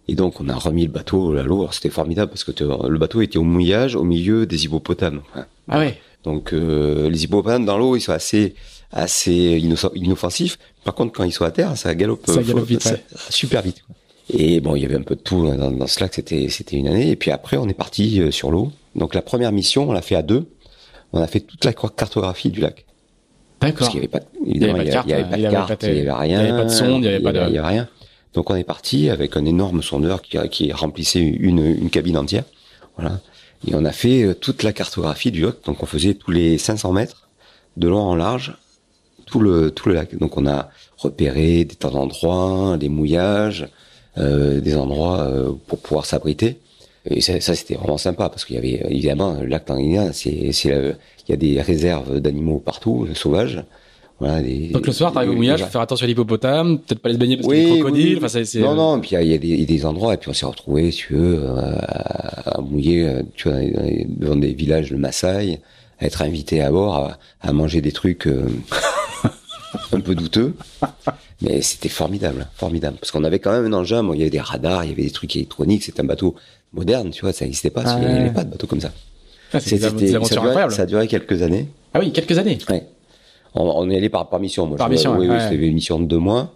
Et donc, on a remis le bateau à l'eau. C'était formidable parce que le bateau était au mouillage, au milieu des hippopotames. Ah ouais. Donc, euh, les hippopotames dans l'eau, ils sont assez assez inoffensifs. Par contre, quand ils sont à terre, ça galope, ça galope vite, ça, ouais. super vite. Quoi. Et bon, il y avait un peu de tout dans, dans ce lac, c'était c'était une année. Et puis après, on est parti euh, sur l'eau. Donc la première mission, on l'a fait à deux. On a fait toute la cartographie du lac. D'accord. Parce qu'il n'y avait pas, évidemment, il n'y avait, avait, pas de carte, il n'y avait rien. Il n'y avait pas de sonde, il n'y avait pas de. Il avait rien. Donc on est parti avec un énorme sondeur qui, qui remplissait une, une cabine entière. Voilà. Et on a fait euh, toute la cartographie du lac. Donc on faisait tous les 500 mètres, de long en large, tout le tout le lac. Donc on a repéré des tas d'endroits, des mouillages, des endroits euh, pour pouvoir s'abriter. Et ça, ça c'était vraiment sympa parce qu'il y avait évidemment le lac Tanganyika, c'est il y a des réserves d'animaux partout, sauvages. Voilà, des, Donc le soir, t'arrives au mouillage, faut faire attention à l'hippopotame, peut-être pas les baigner parce oui, qu'il y a des crocodiles. Oui, enfin. Non, non, et puis il y, a des, y a des endroits, et puis on s'est retrouvés, si tu veux, à, à mouiller, tu vois, devant des villages de Maasai, à être invité à bord, à, à manger des trucs euh, un peu douteux. Mais c'était formidable, formidable. Parce qu'on avait quand même un engin, bon, il y avait des radars, il y avait des trucs électroniques, c'était un bateau moderne, tu vois, ça n'existait pas, Ah, il n'y avait ouais. pas de bateau comme ça. Ah, C'était- ça, durait, ça a duré quelques années. Ah oui, quelques années. Ouais. On, on est allé par, par mission. Moi, Par je- mission, oui, ouais, oui, c'était une mission de deux mois.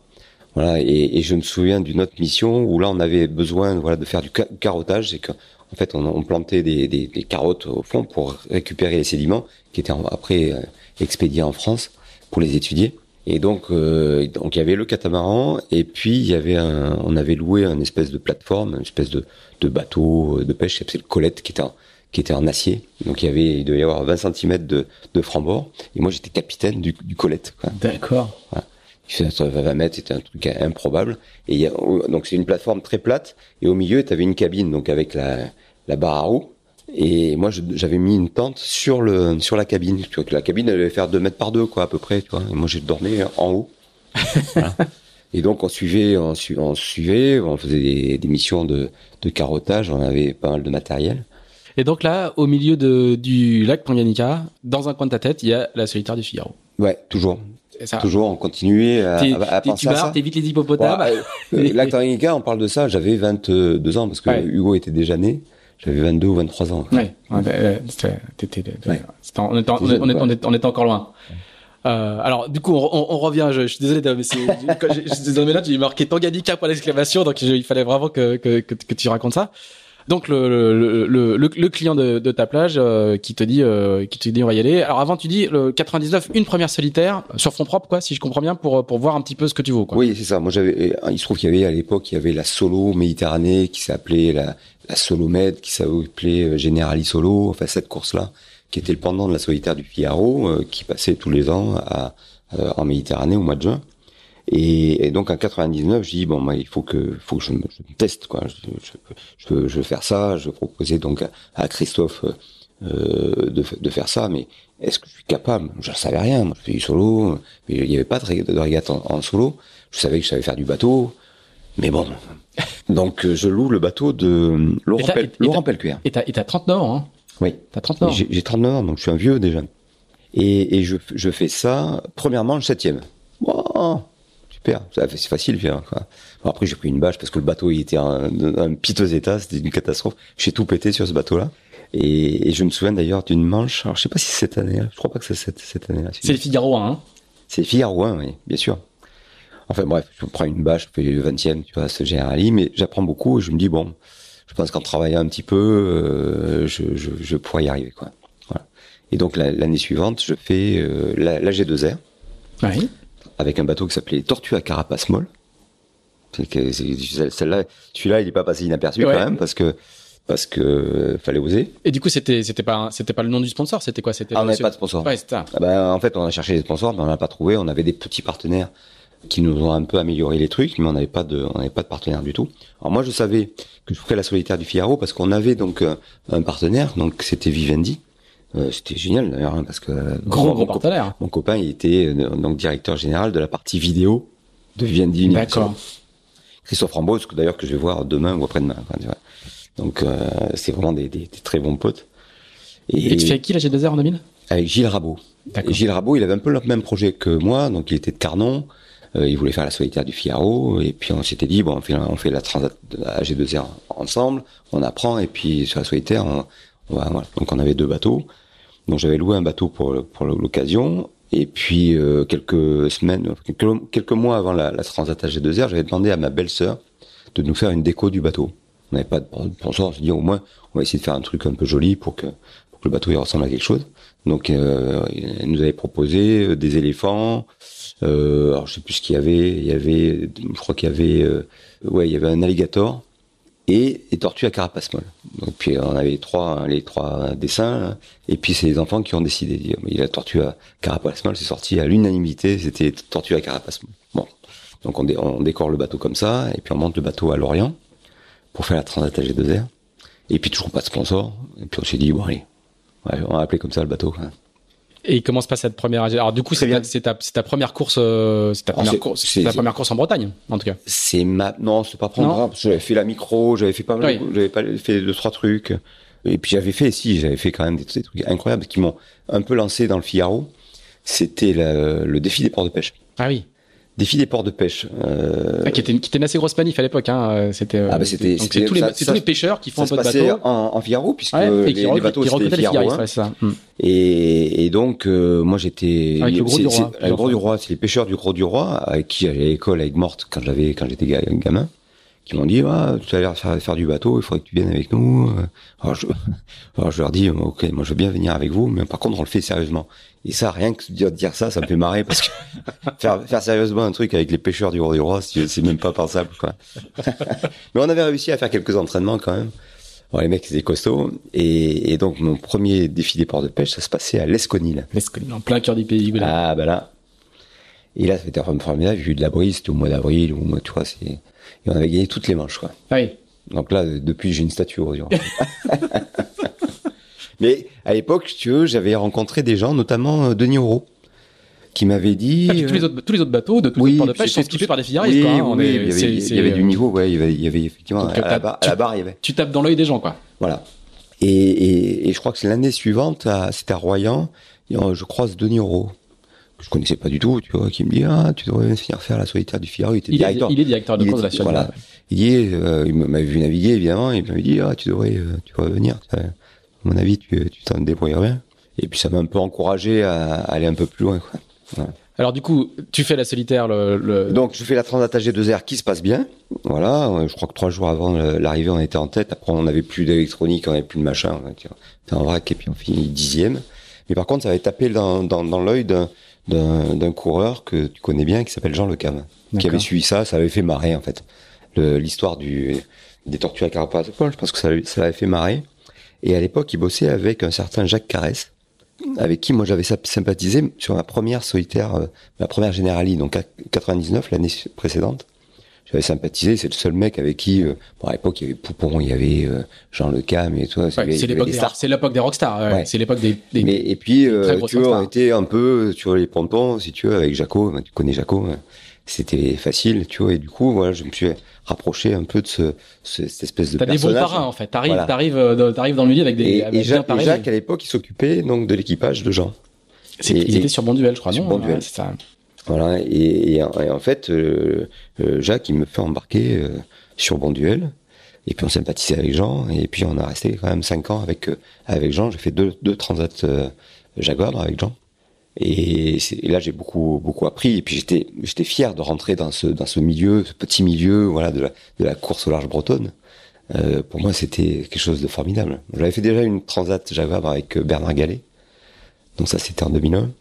Voilà, et, et je me souviens d'une autre mission où là, on avait besoin, voilà, de faire du ca- carottage. C'est qu'en fait, on, on plantait des, des, des carottes au fond pour récupérer les sédiments qui étaient en- après euh, expédiés en France pour les étudier. Et donc, euh, donc il y avait le catamaran et puis il y avait un, on avait loué un espèce de plateforme, une espèce de, de bateau euh, de pêche, c'est le colette qui était en, qui était en acier. Donc il y avait, il devait y avoir 20 cm de, de franc-bord. Et moi j'étais capitaine du, du colette. D'accord. Il faisait entre 20 mètres, c'était un truc improbable. Et il y a, donc c'est une plateforme très plate et au milieu tu avais une cabine donc avec la, la barre à roues. Et moi j'avais mis une tente sur le sur la cabine. Tu vois que la cabine elle devait faire 2 mètres par 2 quoi à peu près. Tu vois. Et moi j'ai dormi en haut. Voilà. Et donc on suivait, on, su- on suivait, on faisait des, des missions de, de carottage, on avait pas mal de matériel. Et donc là, au milieu de, du lac Tanganyika, dans un coin de ta tête, il y a la solitaire du Figaro. Ouais, toujours. Ça, toujours, on continuait à, à, penser tu barres, t'évites les hippopotames. Ouais, euh, lac Tanganyika, on parle de ça, j'avais 22 ans parce que ouais. Hugo était déjà né. J'avais 22 ou 23 ans. Ouais, on, était, on, on, on encore loin. Euh, alors, du coup, on, on revient. Je, je, suis désolé, mais c'est, je, je suis désolé, mais là, j'ai marqué Tanganyika pour l'exclamation, donc il fallait vraiment que, que, que, que, tu racontes ça. Donc le, le, le, le, client de, de ta plage euh, qui te dit euh, qui te dit on va y aller. Alors avant tu dis le 99 une première solitaire sur fond propre quoi si je comprends bien pour pour voir un petit peu ce que tu vaux quoi. Oui c'est ça. Moi j'avais il se trouve qu'il y avait à l'époque il y avait la solo Méditerranée qui s'appelait la la solo med qui s'appelait euh, Generali Solo enfin cette course là qui était le pendant de la solitaire du Figaro euh, qui passait tous les ans à, en Méditerranée au mois de juin. Et, et, donc en 99, je dis bon, moi, il faut que, faut que je me, je me teste quoi. Je, je, je, veux, faire ça. Je proposais donc à, Christophe euh, de, de, faire ça, mais est-ce que je suis capable? Je ne savais rien. Moi, je fais du solo, mais il n'y avait pas de, de régate en, en, solo. Je savais que je savais faire du bateau, mais bon. donc je loue le bateau de Laurent, Pel, Laurent Pelcuer. Et t'as, et t'as 39 ans, hein Oui. T'as 39 ans. J'ai, 39 ans, donc je suis un vieux déjà. Et, et je, je fais ça, premièrement, le septième. Wow super, c'est facile. Quoi. Bon, après j'ai pris une bâche parce que le bateau il était en un piteux état, c'était une catastrophe. J'ai tout pété sur ce bateau-là. Et, et, je me souviens d'ailleurs d'une manche. Alors je sais pas si c'est cette année. -là, je crois pas que c'est cette, cette année-là. C'est le Figaro 1. Hein c'est le Figaro 1, oui, bien sûr. Enfin bref, je prends une bâche, je fais le 20e, tu vois, ce généralis, mais j'apprends beaucoup et je me dis bon, je pense qu'en travaillant un petit peu, euh, je, je, je pourrais y arriver, quoi. Voilà. Et donc l'année suivante, je fais euh, la, la G2R. Oui avec un bateau qui s'appelait Tortue à carapace molle. Celle-là, celui-là, il n'est pas passé inaperçu ouais. quand même parce que parce que euh, fallait oser. Et du coup, c'était c'était pas c'était pas le nom du sponsor, c'était quoi? C'était ah, on n'avait pas de sponsor. Ouais. Ah ben, en fait, on a cherché des sponsors, mais on n'a pas trouvé. On avait des petits partenaires qui nous ont un peu amélioré les trucs, mais on n'avait pas de on n'avait pas de partenaire du tout. Alors moi, je savais que je ferais la solitaire du Figaro parce qu'on avait donc euh, un partenaire, donc c'était Vivendi. Euh, c'était génial d'ailleurs hein, parce que grand mon, gros partenaire. Mon copain, il était euh, donc directeur général de la partie vidéo de Vivendi. D'accord. Christophe Rambaud, d'ailleurs que je vais voir demain ou après-demain. Donc euh, c'est vraiment des, des, des, très bons potes. Et, et tu fais avec qui la G2R en 2000 Avec Gilles Rabot. Gilles Rabot, il avait un peu le même projet que moi, donc il était de Carnon. Euh, il voulait faire la solitaire du Figaro, et puis on s'était dit bon, on fait, on fait la transat la G2R ensemble, on apprend, et puis sur la solitaire, on, on va, voilà. donc on avait deux bateaux. Donc j'avais loué un bateau pour pour l'occasion. Et puis euh, quelques semaines, quelques, quelques, mois avant la, la Transat G2R, j'avais demandé à ma belle-sœur de nous faire une déco du bateau. On n'avait pas de sponsor, on s'est dit au moins on va essayer de faire un truc un peu joli pour que, pour que le bateau il ressemble à quelque chose. Donc euh, elle nous avait proposé euh, des éléphants. Euh, alors je sais plus ce qu'il y avait. Il y avait, je crois qu'il y avait, euh, ouais, il y avait un alligator et, et tortue à carapace molle. Donc puis on avait les trois les trois dessins et puis c'est les enfants qui ont décidé. Il la tortue à carapace molle, c'est sorti à l'unanimité, c'était tortue à carapace molle. Bon, donc on, dé, on, décore le bateau comme ça et puis on monte le bateau à Lorient pour faire la Transat G2R. Et puis toujours pas de sponsor. Et puis on s'est dit bon allez, on va appeler comme ça le bateau. Hein. Et comment se passe cette première Alors du coup, c'est ta, ta, ta, première course, euh, c'est ta première course, ta première course en Bretagne, en tout cas. C'est ma, non, c'est pas prendre. J'avais fait la micro, j'avais fait pas mal, oui. j'avais pas fait deux trois trucs. Et puis j'avais fait, si, j'avais fait quand même des, des trucs incroyables qui m'ont un peu lancé dans le Figaro. C'était le défi des ports de pêche. Ah oui défi des ports de pêche. Euh... Ah, qui, était, qui était une assez grosse manif à l'époque. Hein. C'était. Ah bah c'était. Tous, les, ça, tous les pêcheurs qui font un peu de bateau. En, en Figaro puisque ouais, les, les, bateaux c'était Figaro. Hein. ça. Mm. Et, et donc euh, moi j'étais. Avec le gros du roi. Le gros du roi, c'est les pêcheurs du gros du roi avec qui j'allais à l'école avec Morte quand j'avais quand j'étais gamin qui m'ont dit ah tu as l'air de faire, faire, du bateau il faudrait que tu viennes avec nous. Alors je, alors je leur dis ok moi je veux bien venir avec vous mais par contre on le fait sérieusement. Et ça rien que de dire ça ça me fait marrer parce que faire, faire sérieusement un truc avec les pêcheurs du roi du roi c'est même pas pensable quoi. Mais on avait réussi à faire quelques entraînements quand même. Bon, les mecs étaient costauds. Et, et, donc mon premier défi des ports de pêche ça se passait à l'Esconil. l'Esconil en plein cœur du pays ah bah là. Et là c'était formidable. J'ai eu de la brise c'était au mois d'avril ou tu vois c'est et on avait gagné toutes les manches, quoi. Ah oui. Donc là, depuis, j'ai une statue au Mais à l'époque, tu veux, j'avais rencontré des gens, notamment euh, Denis Auro, qui m'avait dit. Ah, tous, les autres, tous les autres bateaux de tous oui, les ports de pêche sont équipés par des filaristes, oui, quoi. Hein, oui, il, y avait, il y avait du niveau, ouais, il y avait, il y avait effectivement, Donc, à, la barre, à la barre, il y avait. Tu tapes dans l'œil des gens, quoi. Voilà. Et, et, et je crois que c'est l'année suivante, c'était à Royan, je croise Denis je connaissais pas du tout, tu vois, qui me dit ah tu devrais venir faire la solitaire du Figaro. Il, était directeur. Est, il est directeur de course de la Voilà. Il est, euh, il m'avait vu naviguer évidemment, et il m'avait dit ah tu devrais, euh, tu devrais venir. À mon avis, tu tu t'en débrouillerais bien. Et puis ça m'a un peu encouragé à, aller un peu plus loin. Quoi. Alors du coup, tu fais la solitaire. Le, le... Donc je fais la Transat AG2R qui se passe bien. Voilà, je crois que trois jours avant l'arrivée, on était en tête. Après, on n'avait plus d'électronique, on n'avait plus de machin. On en vrac et puis on finit dixième. Mais par contre, ça avait tapé dans, dans, dans l'œil d'un coureur que tu connais bien, qui s'appelle Jean Le Cam, qui avait suivi ça. Ça avait fait marrer en fait. L'histoire du des tortues à carapace. Je pense que ça, ça l'avait fait marrer. Et à l'époque, il bossait avec un certain Jacques Carès, avec qui moi j'avais sympathisé sur ma première solitaire, euh, ma première Generali, donc 99 l'année précédente. J'avais sympathisé, c'est le seul mec avec qui, euh, bon, à l'époque il y avait Poupon, il y avait euh, Jean Le Cam et tout. Ouais, c'est l'époque des, c'est l'époque des rockstars, ouais. c'est l'époque des, des, Mais, et puis tu vois, on était un peu sur les pontons, si tu veux, avec Jaco, tu connais Jaco, c'était facile, tu vois, et du coup voilà, je me suis rapprocher un peu de ce, cette espèce de T'as des bons parrains en fait. T'arrives, t'arrives, euh, t'arrives dans le milieu avec des. Et, avec Jacques, et Jacques à l'époque, il s'occupait donc de l'équipage de Jean. ils étaient sur Bonduel, je crois. Sur Bonduel. c'est ça. Voilà. Et, et, en fait, euh, euh, Jacques, il me fait embarquer euh, sur Bonduel. Et puis on sympathisait avec Jean. Et puis on a resté quand même cinq ans avec avec Jean. J'ai fait deux deux transats Jaguar avec Jean. Et, là, j'ai beaucoup beaucoup appris. Et puis j'étais j'étais fier de rentrer dans ce dans ce milieu, ce petit milieu, voilà, de la de la course au large bretonne. Euh, pour moi, c'était quelque chose de formidable. J'avais fait déjà une transat Jaguar avec euh, Bernard Gallet. Donc ça, c'était en 2001.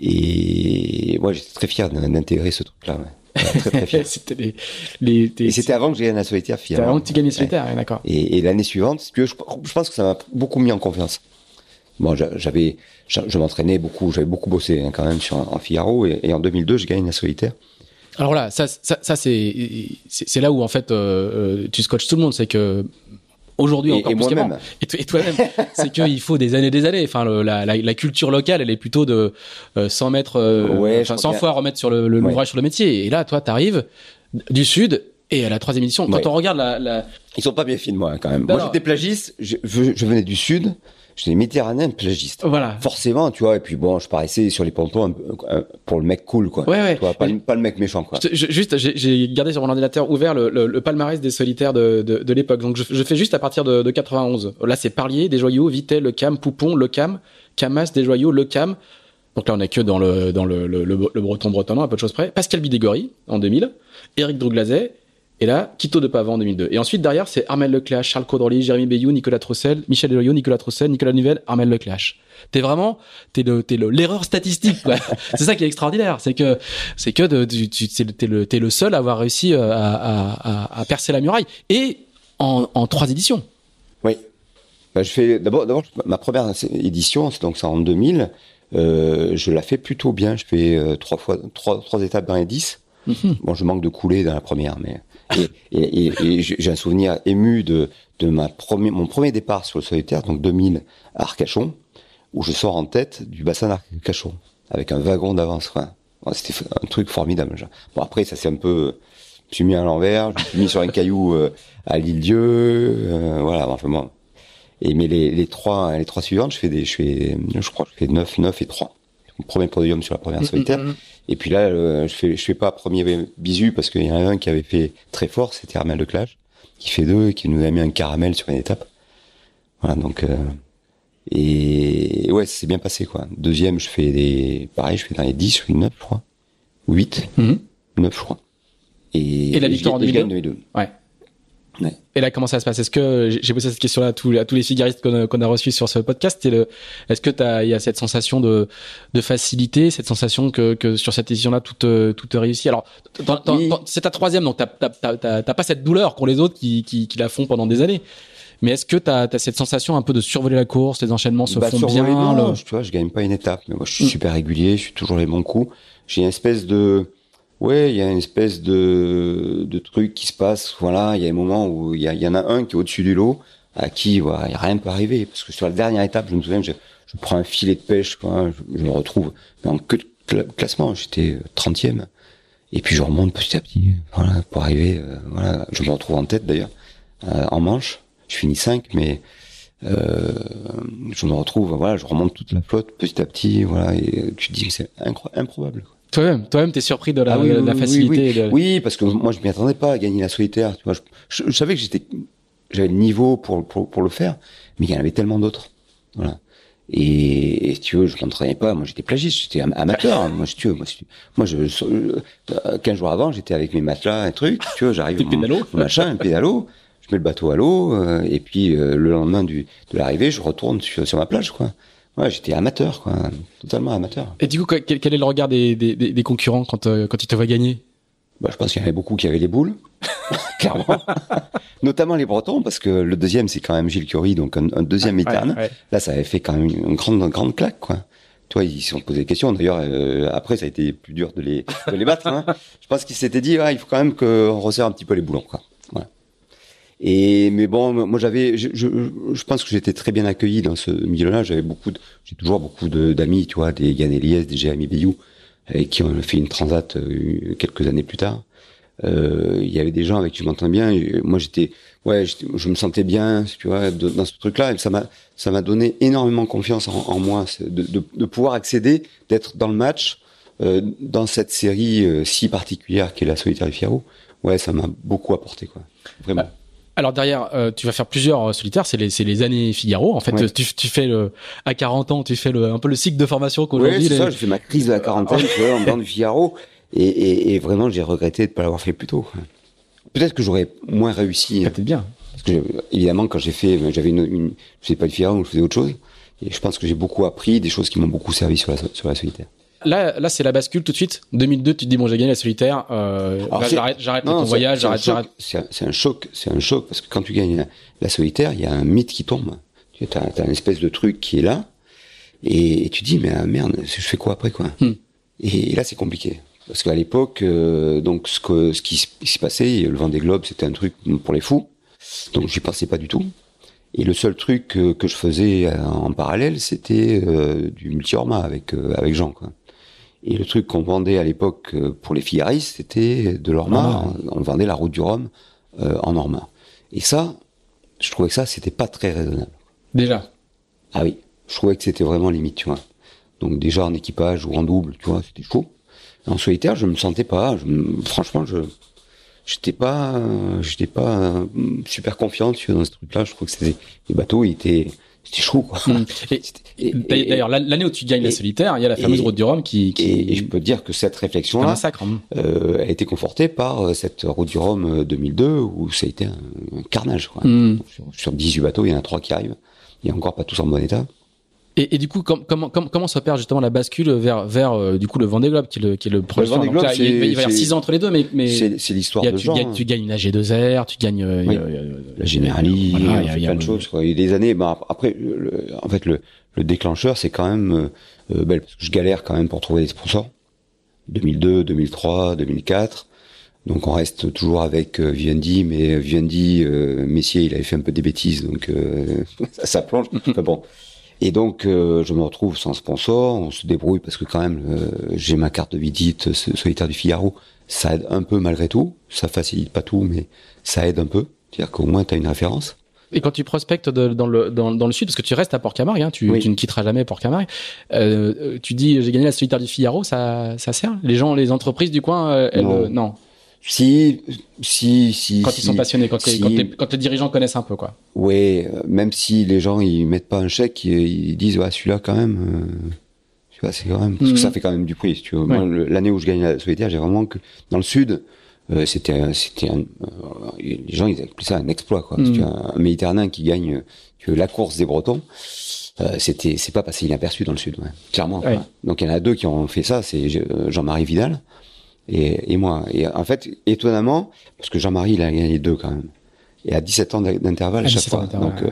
Et moi, j'étais très fier d'intégrer ce truc-là. Ouais. très très fier. c'était les, les et c'était avant que j'ai gagné la solitaire finalement. C'était avant que tu gagnes la solitaire, ouais. d'accord. Et, et l'année suivante, je, je pense que ça m'a beaucoup mis en confiance. Bon, j'avais, je, m'entraînais beaucoup, j'avais beaucoup bossé hein, quand même sur en Figaro et, en 2002, je gagne la solitaire. Alors là, ça, ça, ça c'est, c'est là où en fait euh, euh, tu scotches tout le monde, c'est que aujourd'hui encore et plus moi-même. Et, toi-même, c'est qu'il faut des années, des années. Enfin, le, la, la, la, culture locale, elle est plutôt de euh, 100 mètres, euh, ouais, 100 fois remettre sur le l'ouvrage sur le métier. Et là, toi, t'arrives du sud et à la troisième édition. Quand on regarde la, la, ils sont pas bien fins moi quand même. moi, j'étais plagiste, je, je venais du sud. J'étais méditerranéen plagiste. Voilà. Forcément, tu vois. Et puis bon, je paraissais sur les pontons pour le mec cool, quoi. Ouais, ouais. pas, pas, le mec méchant, quoi. juste, j'ai gardé sur mon ordinateur ouvert le, le, palmarès des solitaires de, de, de l'époque. Donc je, je, fais juste à partir de, de 91. Là, c'est Parlier, Desjoyaux, Vitel, Le Cam, Poupon, Le Cam, Camas, Desjoyaux, Le Cam. Donc là, on est que dans le dans le, le, le breton bretonnant, à peu de choses près. Pascal Bidégory en 2000, Éric Drouglazet, et là, Quito de Pavant en 2002. Et ensuite, derrière, c'est Armel Lecléache, Charles Caudrely, Jérémy Bayou, Nicolas Trossel, Michel Deloyau, Nicolas Trossel, Nicolas Nivelle, Armel Lecléache. T'es vraiment, t'es le, t'es l'erreur statistique, c'est ça qui est extraordinaire. C'est que, c'est que de, tu, t'es le, t'es le seul à avoir réussi euh, à, à, à, percer la muraille. Et en, en trois éditions. Oui. Bah, je fais, d'abord, d'abord, ma première édition, c'est donc ça en 2000, euh, je la fais plutôt bien. Je fais euh, trois fois, trois, trois étapes dans les dix. Mm-hmm. Bon, je manque de couler dans la première, mais et, j'ai un souvenir ému de, de ma premier, mon premier départ sur le solitaire, donc 2000 à Arcachon, où je sors en tête du bassin d'Arcachon, avec un wagon d'avance. Quoi. C'était un truc formidable. Bon après, ça c'est un peu, je suis mis à l'envers, je suis mis sur un caillou euh, à l'île Dieu, euh, voilà. Enfin bon. Et mais les, les trois, les trois suivantes, je fais des, je fais, je crois, je fais 9, 9 et 3. Mon premier podium sur la première mm, mm, solitaire. Mm, et puis là, euh, je fais, je fais pas premier bisu parce qu'il y en a un qui avait fait très fort, c'était Armel Leclage, qui fait deux et qui nous a mis un caramel sur une étape. Voilà, donc euh, et ouais, c'est bien passé quoi. Deuxième, je fais des, pareil, je fais dans les 10 ou 9, je crois, 8, 9, je crois. Et, et la victoire en 2002. Ouais. Et là, comment ça se passe? Est-ce que j'ai posé cette question-là à tous, à tous les figaristes qu'on a, reçus sur ce podcast Est-ce que il y a cette sensation de, de facilité, cette sensation que, que sur cette édition-là tout tout réussit? Alors, c'est ta troisième, donc t'as pas cette douleur qu'ont les autres qui, qui, qui la font pendant des années. Mais est-ce que tu as, cette sensation un peu de survoler la course, les enchaînements se bah, font bien non, Tu vois, je gagne pas une étape, mais moi je suis mm. super régulier, je suis toujours les bons coups. J'ai une espèce de Ouais, il y a une espèce de, de truc qui se passe. Voilà, il y a un moment où il y, en a un qui est au-dessus du lot, à qui voilà, y a rien peut arriver. Parce que sur la dernière étape, je me souviens, je, je prends un filet de pêche, quoi, je, me retrouve dans que de classement, j'étais 30e. Et puis je remonte petit à petit, voilà, pour arriver, euh, voilà, je me retrouve en tête d'ailleurs, euh, en manche. Je finis 5, mais Euh, je me retrouve, voilà, je remonte toute la flotte petit à petit, voilà, et tu te dis, c'est improbable. Toi-même, toi-même, t'es surpris de la, ah la facilité. Oui, parce que moi, je m'y attendais pas à gagner la solitaire. Tu vois, je, savais que j'étais, j'avais le niveau pour, pour, pour le faire, mais il y en avait tellement d'autres. Voilà. Et, et, tu veux, je m'entraînais pas. Moi, j'étais plagiste, j'étais amateur. moi, tu veux, moi, moi je, 15 euh, jours avant, j'étais avec mes matelas, un truc. Tu vois, j'arrive, mon, machin, un pédalo. Je mets le bateau à l'eau, euh, et puis euh, le lendemain du, de l'arrivée, je retourne sur, sur ma plage, quoi. Ouais, j'étais amateur, quoi, totalement amateur. Et du coup, quel, est le regard des, des, des concurrents quand, quand ils te voient gagner? Bah, je pense qu'il y en avait beaucoup qui avaient les boules, clairement. Notamment les Bretons, parce que le deuxième, c'est quand même Gilles Curie, donc un, deuxième ouais, Là, ça avait fait quand même une grande, grande claque, quoi. Toi, ils se sont posé des questions. D'ailleurs, euh, après, ça a été plus dur de les, de les battre. Hein. Je pense qu'ils s'étaient dit, il faut quand même qu'on resserre un petit peu les boulons, quoi. Et mais bon, moi j'avais, je, je, je, pense que j'étais très bien accueilli dans ce milieu-là. J'avais beaucoup, j'ai toujours beaucoup d'amis, tu vois, des Yann des Jérémy Bayou, et qui ont fait une transat euh, quelques années plus tard. Euh, il y avait des gens avec qui je m'entendais bien. moi, j'étais, ouais, je me sentais bien, tu vois, dans ce truc-là. Et ça m'a, ça m'a donné énormément confiance en, moi, de, de, de, pouvoir accéder, d'être dans le match, euh, dans cette série euh, si particulière qu'est la Solitaire Fierro. Ouais, ça m'a beaucoup apporté, quoi. Vraiment. Alors derrière, euh, tu vas faire plusieurs euh, solitaires, c'est les, les années Figaro. En fait, tu, tu, fais le à 40 ans, tu fais le, un peu le cycle de formation qu'aujourd'hui. Oui, c'est ça. J'ai fait ma crise de la quarantaine, en bande du Figaro, et, et, et vraiment j'ai regretté de pas l'avoir fait plus tôt. Peut-être que j'aurais moins réussi. Peut-être bien. Parce que évidemment, quand j'ai fait, j'avais une, une, je faisais pas le Figaro, je faisais autre chose. Et je pense que j'ai beaucoup appris, des choses qui m'ont beaucoup servi sur la, sur la solitaire. Là, là, c'est la bascule tout de suite. 2002, tu te dis bon, j'ai gagné la solitaire. Euh, j'arrête, j'arrête ton voyage, j'arrête, j'arrête. C'est un choc, c'est un choc parce que quand tu gagnes la, solitaire, il y a un mythe qui tombe. Tu as, une espèce de truc qui est là, et, tu dis mais ah, merde, je fais quoi après quoi? Hmm. et, là, c'est compliqué parce qu'à l'époque, euh, donc ce que ce qui s'est passé, le Vendée Globe, c'était un truc pour les fous. Donc j'y pensais pas du tout. Et le seul truc que, que je faisais en parallèle, c'était euh, du multi-orma avec euh, avec Jean quoi. Et le truc qu'on vendait à l'époque euh, pour les fillaristes, c'était de l'orma. Ah. On vendait la route du Rhum euh, en orma. Et ça, je trouvais que ça, c'était pas très raisonnable. Déjà. Ah oui, je trouvais que c'était vraiment limite, tu vois. Donc déjà en équipage ou en double, tu vois, c'était chaud. En solitaire, je me sentais pas. franchement, je j'étais pas, j'étais pas euh, super confiant tu vois, dans ce truc-là. Je trouve que c'était les bateaux, ils étaient c'était chaud quoi. Mm. D'ailleurs, l'année où tu gagnes la solitaire, il y a la fameuse route du Rhum qui, qui... Et, je peux te dire que cette réflexion là hein. euh, a été confortée par euh, cette route du Rhum 2002 euh, où ça a été un, carnage. Quoi. Mm. Sur, sur, 18 bateaux, il y en a trois qui arrivent. Il y a encore pas tous en bon état. Et, et, du coup, comment comment comment s'opère justement la bascule vers vers euh, du coup le Vendée Globe qui est le qui est le premier. Le Globe, il, va y avoir six ans entre les deux, mais mais c'est l'histoire de tu, Gagnes, hein. tu gagnes une AG2R, tu gagnes euh, oui. la Generali, voilà, il y a, y a plein de choses. Quoi. Il y a des années. Bah, après, le, en fait, le, le déclencheur, c'est quand même euh, euh parce que je galère quand même pour trouver des sponsors. 2002, 2003, 2004. Donc on reste toujours avec euh, Vivendi, mais Vivendi, euh, Messier, il avait fait un peu des bêtises, donc euh, ça, ça plonge. enfin, bon, et donc, euh, je me retrouve sans sponsor. On se débrouille parce que quand même, euh, j'ai ma carte de visite solitaire du Figaro. Ça aide un peu malgré tout. Ça facilite pas tout, mais ça aide un peu. C'est-à-dire qu'au moins, tu as une référence. Et quand tu prospectes dans, le, dans, dans, le sud, parce que tu restes à Port-Camargue, hein, tu, tu, ne quitteras jamais Port-Camargue, euh, tu dis j'ai gagné la solitaire du Figaro, ça, ça sert? Les gens, les entreprises du coin, elles, non. non. Si, si, si. Quand ils sont passionnés, quand, les, quand, les, dirigeants connaissent un peu, quoi. Oui, euh, même si les gens ils mettent pas un chèque, ils, disent ouais celui-là quand même. Euh, tu vois, c'est quand même parce que ça mhm. fait quand même du prix. tu vois, l'année où je gagne la solitaire, j'ai vraiment que dans le sud, euh, c'était c'était euh, les gens ils appelaient ça un exploit quoi. Mm. un, Méditerranéen qui gagne tu la course des Bretons. Euh, c'était c'est pas passé inaperçu dans le sud, ouais, clairement. Donc il y en a deux qui ont fait ça, c'est Jean-Marie Vidal et, et, moi. Et en fait, étonnamment, parce que Jean-Marie, il a gagné deux quand même. Et à 17 ans d'intervalle à, chaque fois. Donc,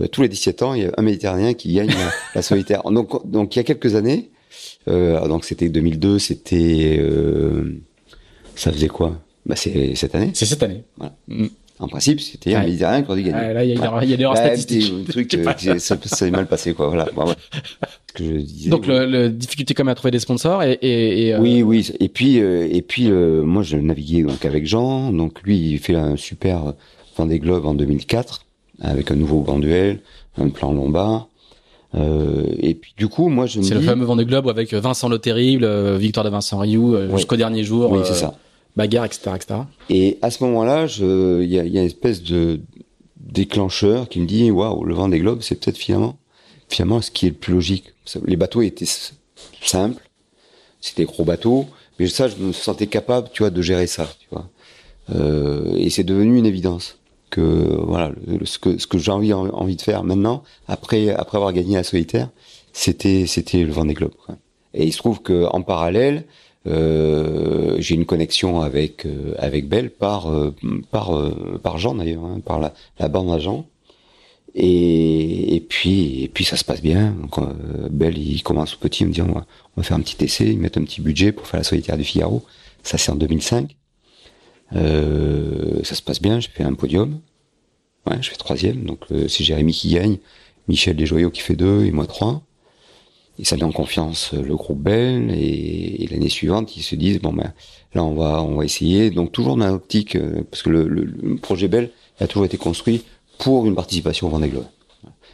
euh, tous les 17 ans, il y a un Méditerranéen qui gagne la, solitaire. Donc, donc, il y a quelques années, euh, donc c'était 2002, c'était, euh, ça faisait quoi? Bah, c'est cette année. C'est cette année. Voilà. Mm. En principe, c'était un Méditerranéen qui aurait dû gagner. là, il y a, y a des erreurs statistiques. Un truc, euh, ça, a mal passé, quoi. Voilà. Bon, ouais. que je disais. Donc, le, le, difficulté quand même à trouver des sponsors et, et, et euh... oui, oui. Et puis, euh, et puis, euh, moi, je naviguais donc avec Jean. Donc, lui, il fait un super Vendée Globe en 2004 avec un nouveau banduel, un plan Lombard. Et puis du coup, moi je me C'est le fameux Vendée Globe avec Vincent Le Terrible, victoire de Vincent Rioux jusqu'au dernier jour. Oui, c'est ça. Bagarre, etc., etc. Et à ce moment-là, il y a, y a une espèce de déclencheur qui me dit waouh, le Vendée Globe, c'est peut-être finalement, finalement ce qui est le plus logique. Les bateaux étaient simples, c'était gros bateaux, mais ça, je me sentais capable, tu vois, de gérer ça, tu vois. Euh, et c'est devenu une évidence que voilà, ce que ce que j'ai envie envie de faire maintenant, après après avoir gagné la solitaire, c'était c'était le Vendée Globe. Quoi. Et il se trouve que en parallèle, euh, j'ai une connexion avec euh, avec Belle par euh, par euh, par Jean d'ailleurs, hein, par la, la bande à Jean. Et, et puis et puis ça se passe bien. Donc, Belle il commence petit, il me dit on va, on va faire un petit essai, ils mettent un petit budget pour faire la solitaire du Figaro. Ça c'est en 2005. Euh, ça se passe bien, j'ai fait un podium. Ouais, je fais troisième, donc euh, c'est Jérémy qui gagne, Michel Desjoyaux qui fait deux et moi trois. Et ça met en confiance euh, le groupe Bell et, l'année suivante ils se disent bon ben là on va on va essayer donc toujours dans l'optique parce que le, le, projet Bell a toujours été construit pour une participation au Vendée Globe.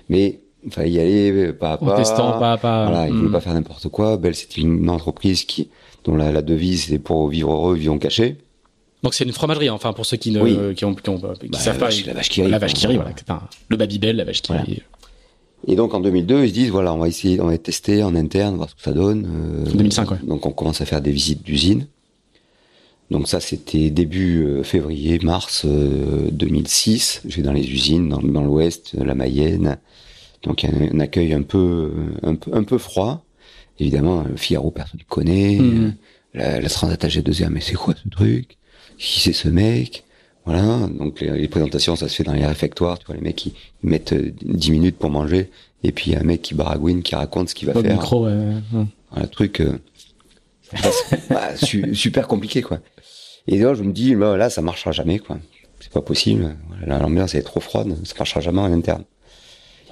Mais il fallait y aller pas à pas. En testant pas à pas. Voilà, il ne hmm. pas faire n'importe quoi. Bell c'était une entreprise qui dont la, la devise c'était pour vivre heureux, vivons cachés. Donc c'est une fromagerie, enfin pour ceux qui ne qui ont, qui, ont, qui bah, savent pas. La vache qui rit. La vache qui rit, voilà. le Babybel, la vache qui rit. Et donc en 2002, ils se disent voilà, on va essayer, on va tester en interne, voir ce que ça donne. Euh, 2005, ouais. Donc on commence à faire des visites d'usines. Donc ça c'était début euh, février, mars 2006. Euh, je vais dans les usines, dans, dans l'Ouest, la Mayenne. Donc il y a un, accueil un peu, un peu, un peu froid. Évidemment, le Figaro, personne ne connaît. Mmh. La, la Transat AG2R, mais c'est quoi ce truc? Qui c'est ce mec? Voilà, donc les, présentations, ça se fait dans les réfectoires, tu vois, les mecs qui mettent 10 euh, minutes pour manger, et puis il y a un mec qui baragouine, qui raconte ce qu'il va faire. Micro, ouais, Un truc euh, bah, super compliqué, quoi. Et là, je me dis, bah, là, ça marchera jamais, quoi. C'est pas possible. L'ambiance est trop froide, ça marchera jamais en interne.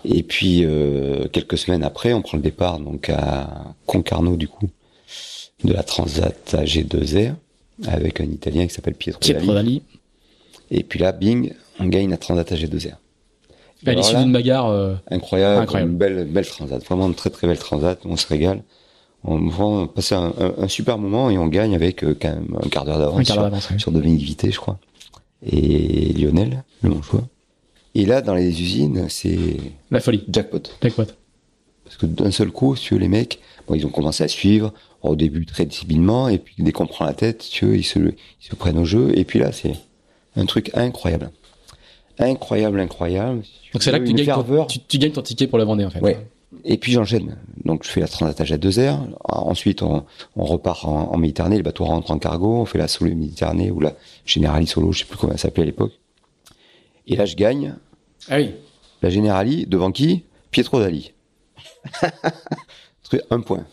Et puis euh, quelques semaines après, on prend le départ donc à Concarneau du coup de la Transat AG2R avec un Italien qui s'appelle Pietro, Pietro Dali. Et puis là, bing, on gagne la Transat AG2R. À l'issue d'une bagarre euh, incroyable, incroyable, une belle, belle transat, vraiment une très très belle transat. On se régale, on passe un, un, super moment et on gagne avec euh, quand même un quart d'heure d'avance sur, sur Dominique Vité, je crois, et Lionel, le Manchois. Et là, dans les usines, c'est la folie, jackpot, jackpot. Parce que d'un seul coup, si tu veux, les mecs, bon, ils ont commencé à suivre, au début très disciplinement, et puis dès qu'on prend la tête, tu veux, ils se, ils se prennent au jeu, et puis là, c'est un truc incroyable. Incroyable, incroyable. Donc c'est là que tu gagnes, ton, tu, gagnes ton ticket pour la Vendée, en fait. Ouais. Et puis j'enchaîne. Donc je fais la transatage à 2 heures. Ensuite, on, on repart en, en, Méditerranée. Le bateau rentre en cargo. On fait la solo Méditerranée ou la Generali solo, je sais plus comment ça s'appelait à l'époque. Et là, je gagne. Ah oui. La Generali devant qui? Pietro Dali. un point.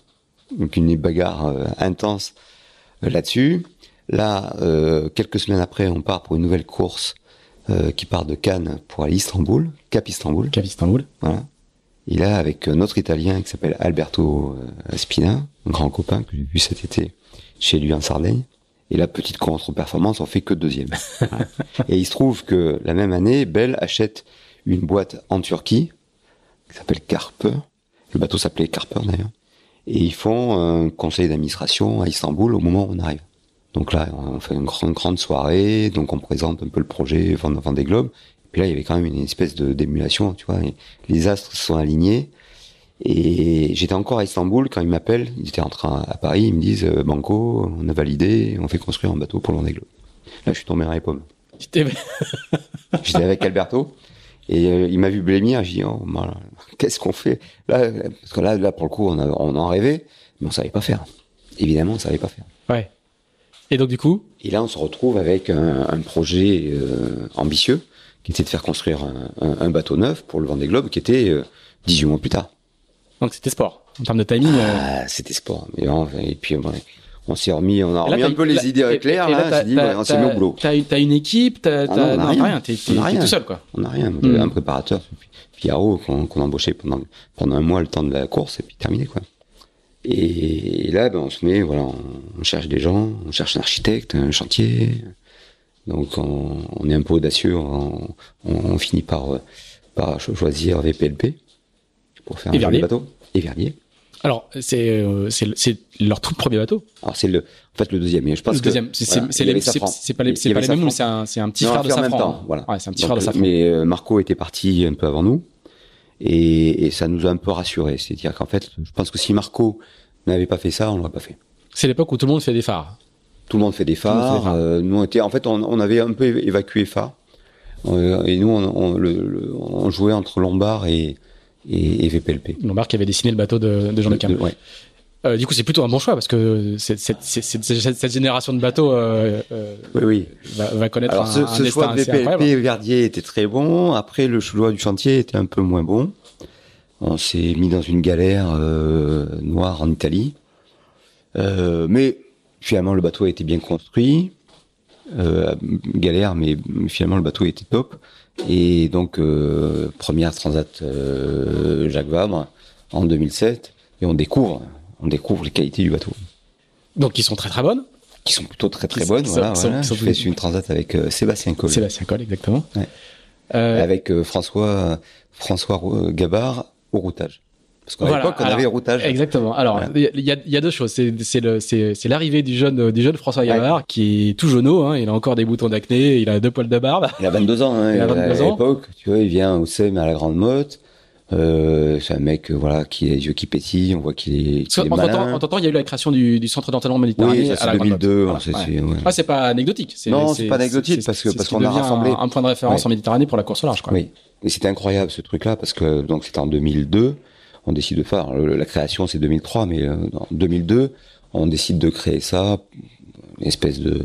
Donc une bagarre euh, intense euh, là-dessus. Là, euh, quelques semaines après, on part pour une nouvelle course qui part de Cannes pour aller à Istanbul, Cap Istanbul. Cap Istanbul. Voilà. Et là, avec notre Italien qui s'appelle Alberto Spina, un grand copain que j'ai vu cet été chez lui en Sardaigne. Et la petite contre-performance, on fait que deuxième. et il se trouve que la même année, Bell achète une boîte en Turquie qui s'appelle Carper. Le bateau s'appelait Carper d'ailleurs et ils font un conseil d'administration à Istanbul au moment où on arrive. Donc là, on fait une grande, grande soirée, donc on présente un peu le projet des Globes. Puis là, il y avait quand même une espèce de d'émulation, tu vois. les astres se sont alignés. Et j'étais encore à Istanbul quand ils m'appellent. Ils étaient en train à Paris. Ils me disent euh, Banco, on a validé, on fait construire un bateau pour Globe. Là, je suis tombé dans les pommes. J'étais avec Alberto. Et euh, il m'a vu blêmir, j'ai dit, oh, qu'est-ce qu'on fait? Là, parce que là, là, pour le coup, on, a, on en rêvait, mais on savait pas faire. Évidemment, on savait pas faire. Ouais. Et donc, du coup? Et là, on se retrouve avec un, un projet euh, ambitieux, qui était de faire construire un, un, bateau neuf pour le Vendée Globe, qui était euh, 18 mois plus tard. Donc, c'était sport. En termes de timing Ah, c'était sport. Et, et puis, on s'est remis, on a remis un peu les idées claires, là, dit, on s'est mis au boulot. T'as une, une équipe, t'as, ah non, rien, rien. t'es, tout seul, quoi. On n'a rien. On avait hmm. un préparateur, Figaro, qu'on, qu'on embauchait pendant, pendant un mois le temps de la course, et puis terminé, quoi. Et, là, ben, on se met, voilà, on, cherche des gens, on cherche un architecte, un chantier. Donc, on, on est un peu audacieux, on, on finit par, par choisir VPLP pour faire un bateau. Et Vernier. Alors, c'est euh, c'est leur tout premier bateau. Alors c'est le en fait le deuxième. Mais je pense le deuxième. C'est pas les c'est pas les mêmes. C'est un c'est un petit frère de Safran. Temps, voilà. Ouais, c'est un petit frère de Safran. Mais euh, Marco était parti un peu avant nous et, et ça nous a un peu rassurés. C'est-à-dire qu'en fait, je pense que si Marco n'avait pas fait ça, on l'aurait pas fait. C'est l'époque où tout le monde fait des phares. Tout le monde fait des phares. Euh, nous on était en fait on, on avait un peu évacué phare et nous on, on, le, on jouait entre Lombard et et, et VPLP. Lombard qui avait dessiné le bateau de, de Jean de Cam. Ouais. Euh, du coup, c'est plutôt un bon choix parce que cette, cette, cette, cette génération de bateaux euh, euh, oui, oui. Va, va, connaître Alors, un, ce, un ce choix de VPLP Verdier était très bon. Après, le choix du chantier était un peu moins bon. On s'est mis dans une galère euh, noire en Italie. Euh, mais finalement, le bateau a été bien construit. Euh, galère, mais finalement, le bateau était top. Et donc, euh, première transat euh, Jacques Vabre en 2007. Et on découvre, on découvre les qualités du bateau. Donc, qui sont très très bonnes Qui sont plutôt très très bonnes. voilà, sont, voilà. Sont, Je fais une transat avec euh, Sébastien Coll. Sébastien Coll, exactement. Ouais. Euh... Avec euh, François François Gabard au routage. Parce qu'à voilà, l'époque, on alors, avait routage. Exactement. Alors, il y, a, y, a, deux choses. C'est l'arrivée du jeune, du jeune François Gavard, ouais. qui est tout jauneau. Hein, il a encore des boutons d'acné, il a deux poils de barbe. Il a 22 ans. Hein, il a 22 ans. À l'époque, tu vois, il vient au SEM à la Grande Motte. Euh, c'est un mec, voilà, qui a les yeux qui pétillent. On voit qu'il est, qu est en temps, il y a eu la création du, du centre d'entraînement méditerranéen oui, à la 2002. Voilà. C'est ouais. ouais. ah, c'est pas anecdotique. Non, c'est pas anecdotique parce que parce qu'on a rassemblé un, un, point de référence en Méditerranée pour la course au large. Quoi. Oui, et c'était incroyable ce truc-là parce que donc c'était en 2002 on décide de faire. La création, c'est 2003, mais euh, en 2002, on décide de créer ça, une espèce de.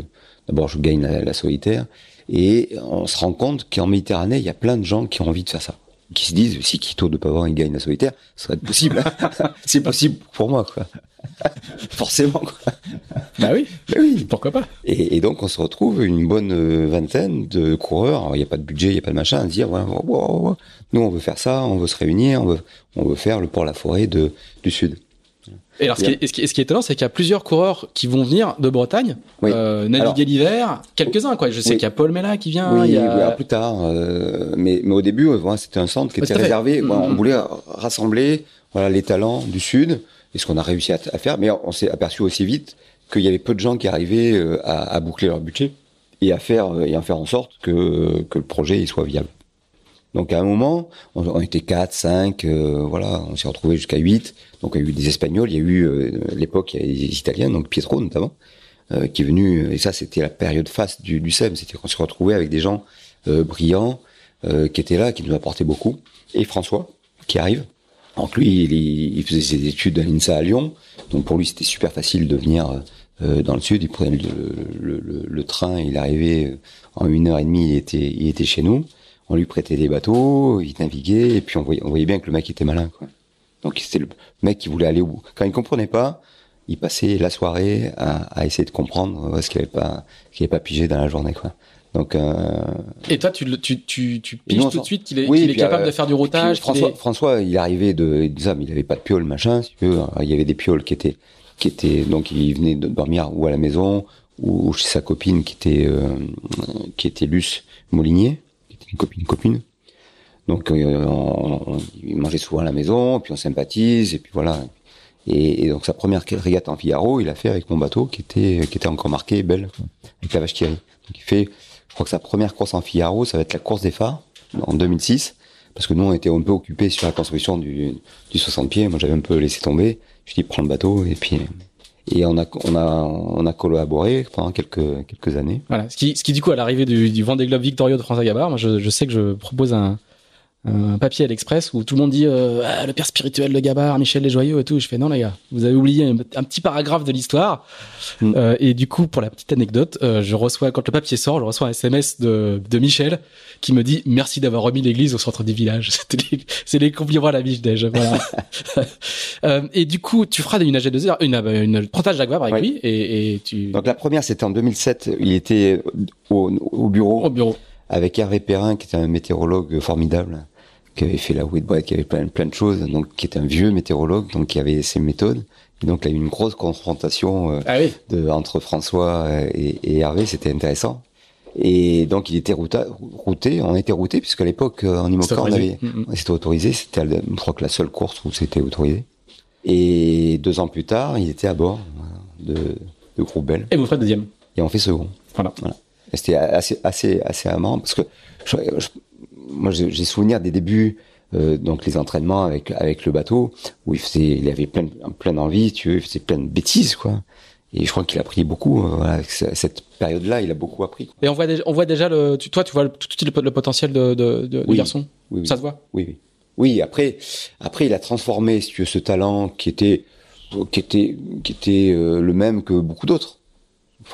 D'abord, je gagne la, la, solitaire, et on se rend compte qu'en Méditerranée, il y a plein de gens qui ont envie de faire ça, qui se disent si Quito de Pavard il gagne la solitaire, ça serait possible. c'est possible pour moi, quoi. Forcément, quoi. Bah oui. Bah oui. Pourquoi pas. Et, et, donc, on se retrouve une bonne vingtaine de coureurs. Il n'y a pas de budget, il n'y a pas de machin, à se dire, ouais, wow, wow, nous, on veut faire ça, on veut se réunir, on veut, on veut faire le port-la-forêt de, du Sud. Et alors, ce qui, est, ce, qui est, ce qui est étonnant, c'est qu'il y a plusieurs coureurs qui vont venir de Bretagne, oui. euh, naviguer l'hiver, quelques-uns, quoi. Je sais oui. qu'il y a Paul Mella qui vient. Oui, il y a... plus tard. Euh, mais, mais au début, c'était un centre qui était réservé. Mmh. on voulait rassembler, voilà, les talents du Sud, et ce qu'on a réussi à, faire. Mais on s'est aperçu aussi vite qu'il y avait peu de gens qui arrivaient euh, à, boucler leur budget et à faire, et à faire en sorte que, que le projet soit viable. Donc à un moment, on, était 4, 5, euh, voilà, on s'est retrouvé jusqu'à 8. Donc il y a eu des Espagnols, il y a eu euh, l'époque il y a des Italiens, donc Pietro notamment, euh, qui est venu. Et ça, c'était la période face du, du SEM. C'était qu'on s'est retrouvé avec des gens euh, brillants qui étaient là, qui nous apportaient beaucoup. Et François, qui arrive. Donc lui, il, il faisait ses études à l'INSA à Lyon. Donc pour lui, c'était super facile de venir dans le sud. Il prenait le, le, le, le train, il arrivait en une heure et demie, il était, il était chez nous on lui prêtait des bateaux, il naviguait, et puis on voyait, on voyait bien que le mec était malin, quoi. Donc c'était le mec qui voulait aller au bout. Quand il comprenait pas, il passait la soirée à, à essayer de comprendre ce qu'il avait pas, qu'il avait pas pigé dans la journée, quoi. Donc. Euh... Et toi, tu tu tu, tu piges non, tout de suite qu'il est, oui, qu est capable euh, de faire du routage. François, est... François, il arrivait de, il avait pas de piole, machin. Si tu veux, il y avait des pioles qui étaient, qui étaient, donc il venait de dormir ou à la maison ou chez sa copine qui était, euh, qui était Luce Molinier une copine, une copine. Donc euh, on, on, il mangeait souvent à la maison, puis on sympathise, et puis voilà. Et, et, donc sa première régate en Figaro, il a fait avec mon bateau qui était qui était encore marqué belle avec la vache Thierry. Donc il fait, crois que sa première course en Figaro, ça va être la course des phares en 2006, parce que nous on était un peu occupés sur la construction du, du 60 pieds. Moi j'avais un peu laissé tomber. Je dis prends le bateau et puis et on a on a on a collaboré pendant quelques quelques années. Voilà, ce qui ce qui du coup à l'arrivée du, du Vendée Globe victorieux de François Gabard, moi je, je sais que je propose un un papier à l'Express où tout le monde dit euh, ah, le père spirituel de Gabard, Michel Desjoyaux et tout. Je fais non les gars, vous avez oublié un, un petit paragraphe de l'histoire. Mm. Euh, et du coup, pour la petite anecdote, euh, je reçois quand le papier sort, je reçois un SMS de, de Michel qui me dit merci d'avoir remis l'église au centre du village. C'est les compliments à la biche Dej. Voilà. Euh, et du coup, tu feras une AG2R, une, une, une Vabre avec oui. lui et, et, tu. Donc la première, c'était en 2007. Il était au, au bureau. Au bureau. Avec Hervé Perrin, qui était un météorologue formidable qui avait fait la Whitbread, qui avait plein, plein de choses, donc qui était un vieux météorologue, donc qui avait ses méthodes. Et donc il y a eu une grosse confrontation euh, ah oui. de, entre François et, et Hervé, c'était intéressant. Et donc il était routé, routé on était routé puisqu'à l'époque en IMOCA on avait, mm, c'était autorisé, c'était je crois que la seule course où c'était autorisé. Et deux ans plus tard, il était à bord de, de Groupe Bell. Et vous faites deuxième. Et on fait second. Voilà. voilà. C'était assez, assez, assez amant parce que moi j'ai souvenir des débuts euh, donc les entraînements avec avec le bateau où il faisait il avait plein plein d'envie tu veux il faisait plein de bêtises quoi. Et je crois qu'il a appris beaucoup euh, voilà, avec cette période là il a beaucoup appris et on voit déjà, on voit déjà le tu, toi tu vois tout de suite le, potentiel de de, de oui. garçon oui, oui. ça se voit? Oui oui. Oui après après il a transformé si tu veux ce talent qui était qui était qui était euh, le même que beaucoup d'autres.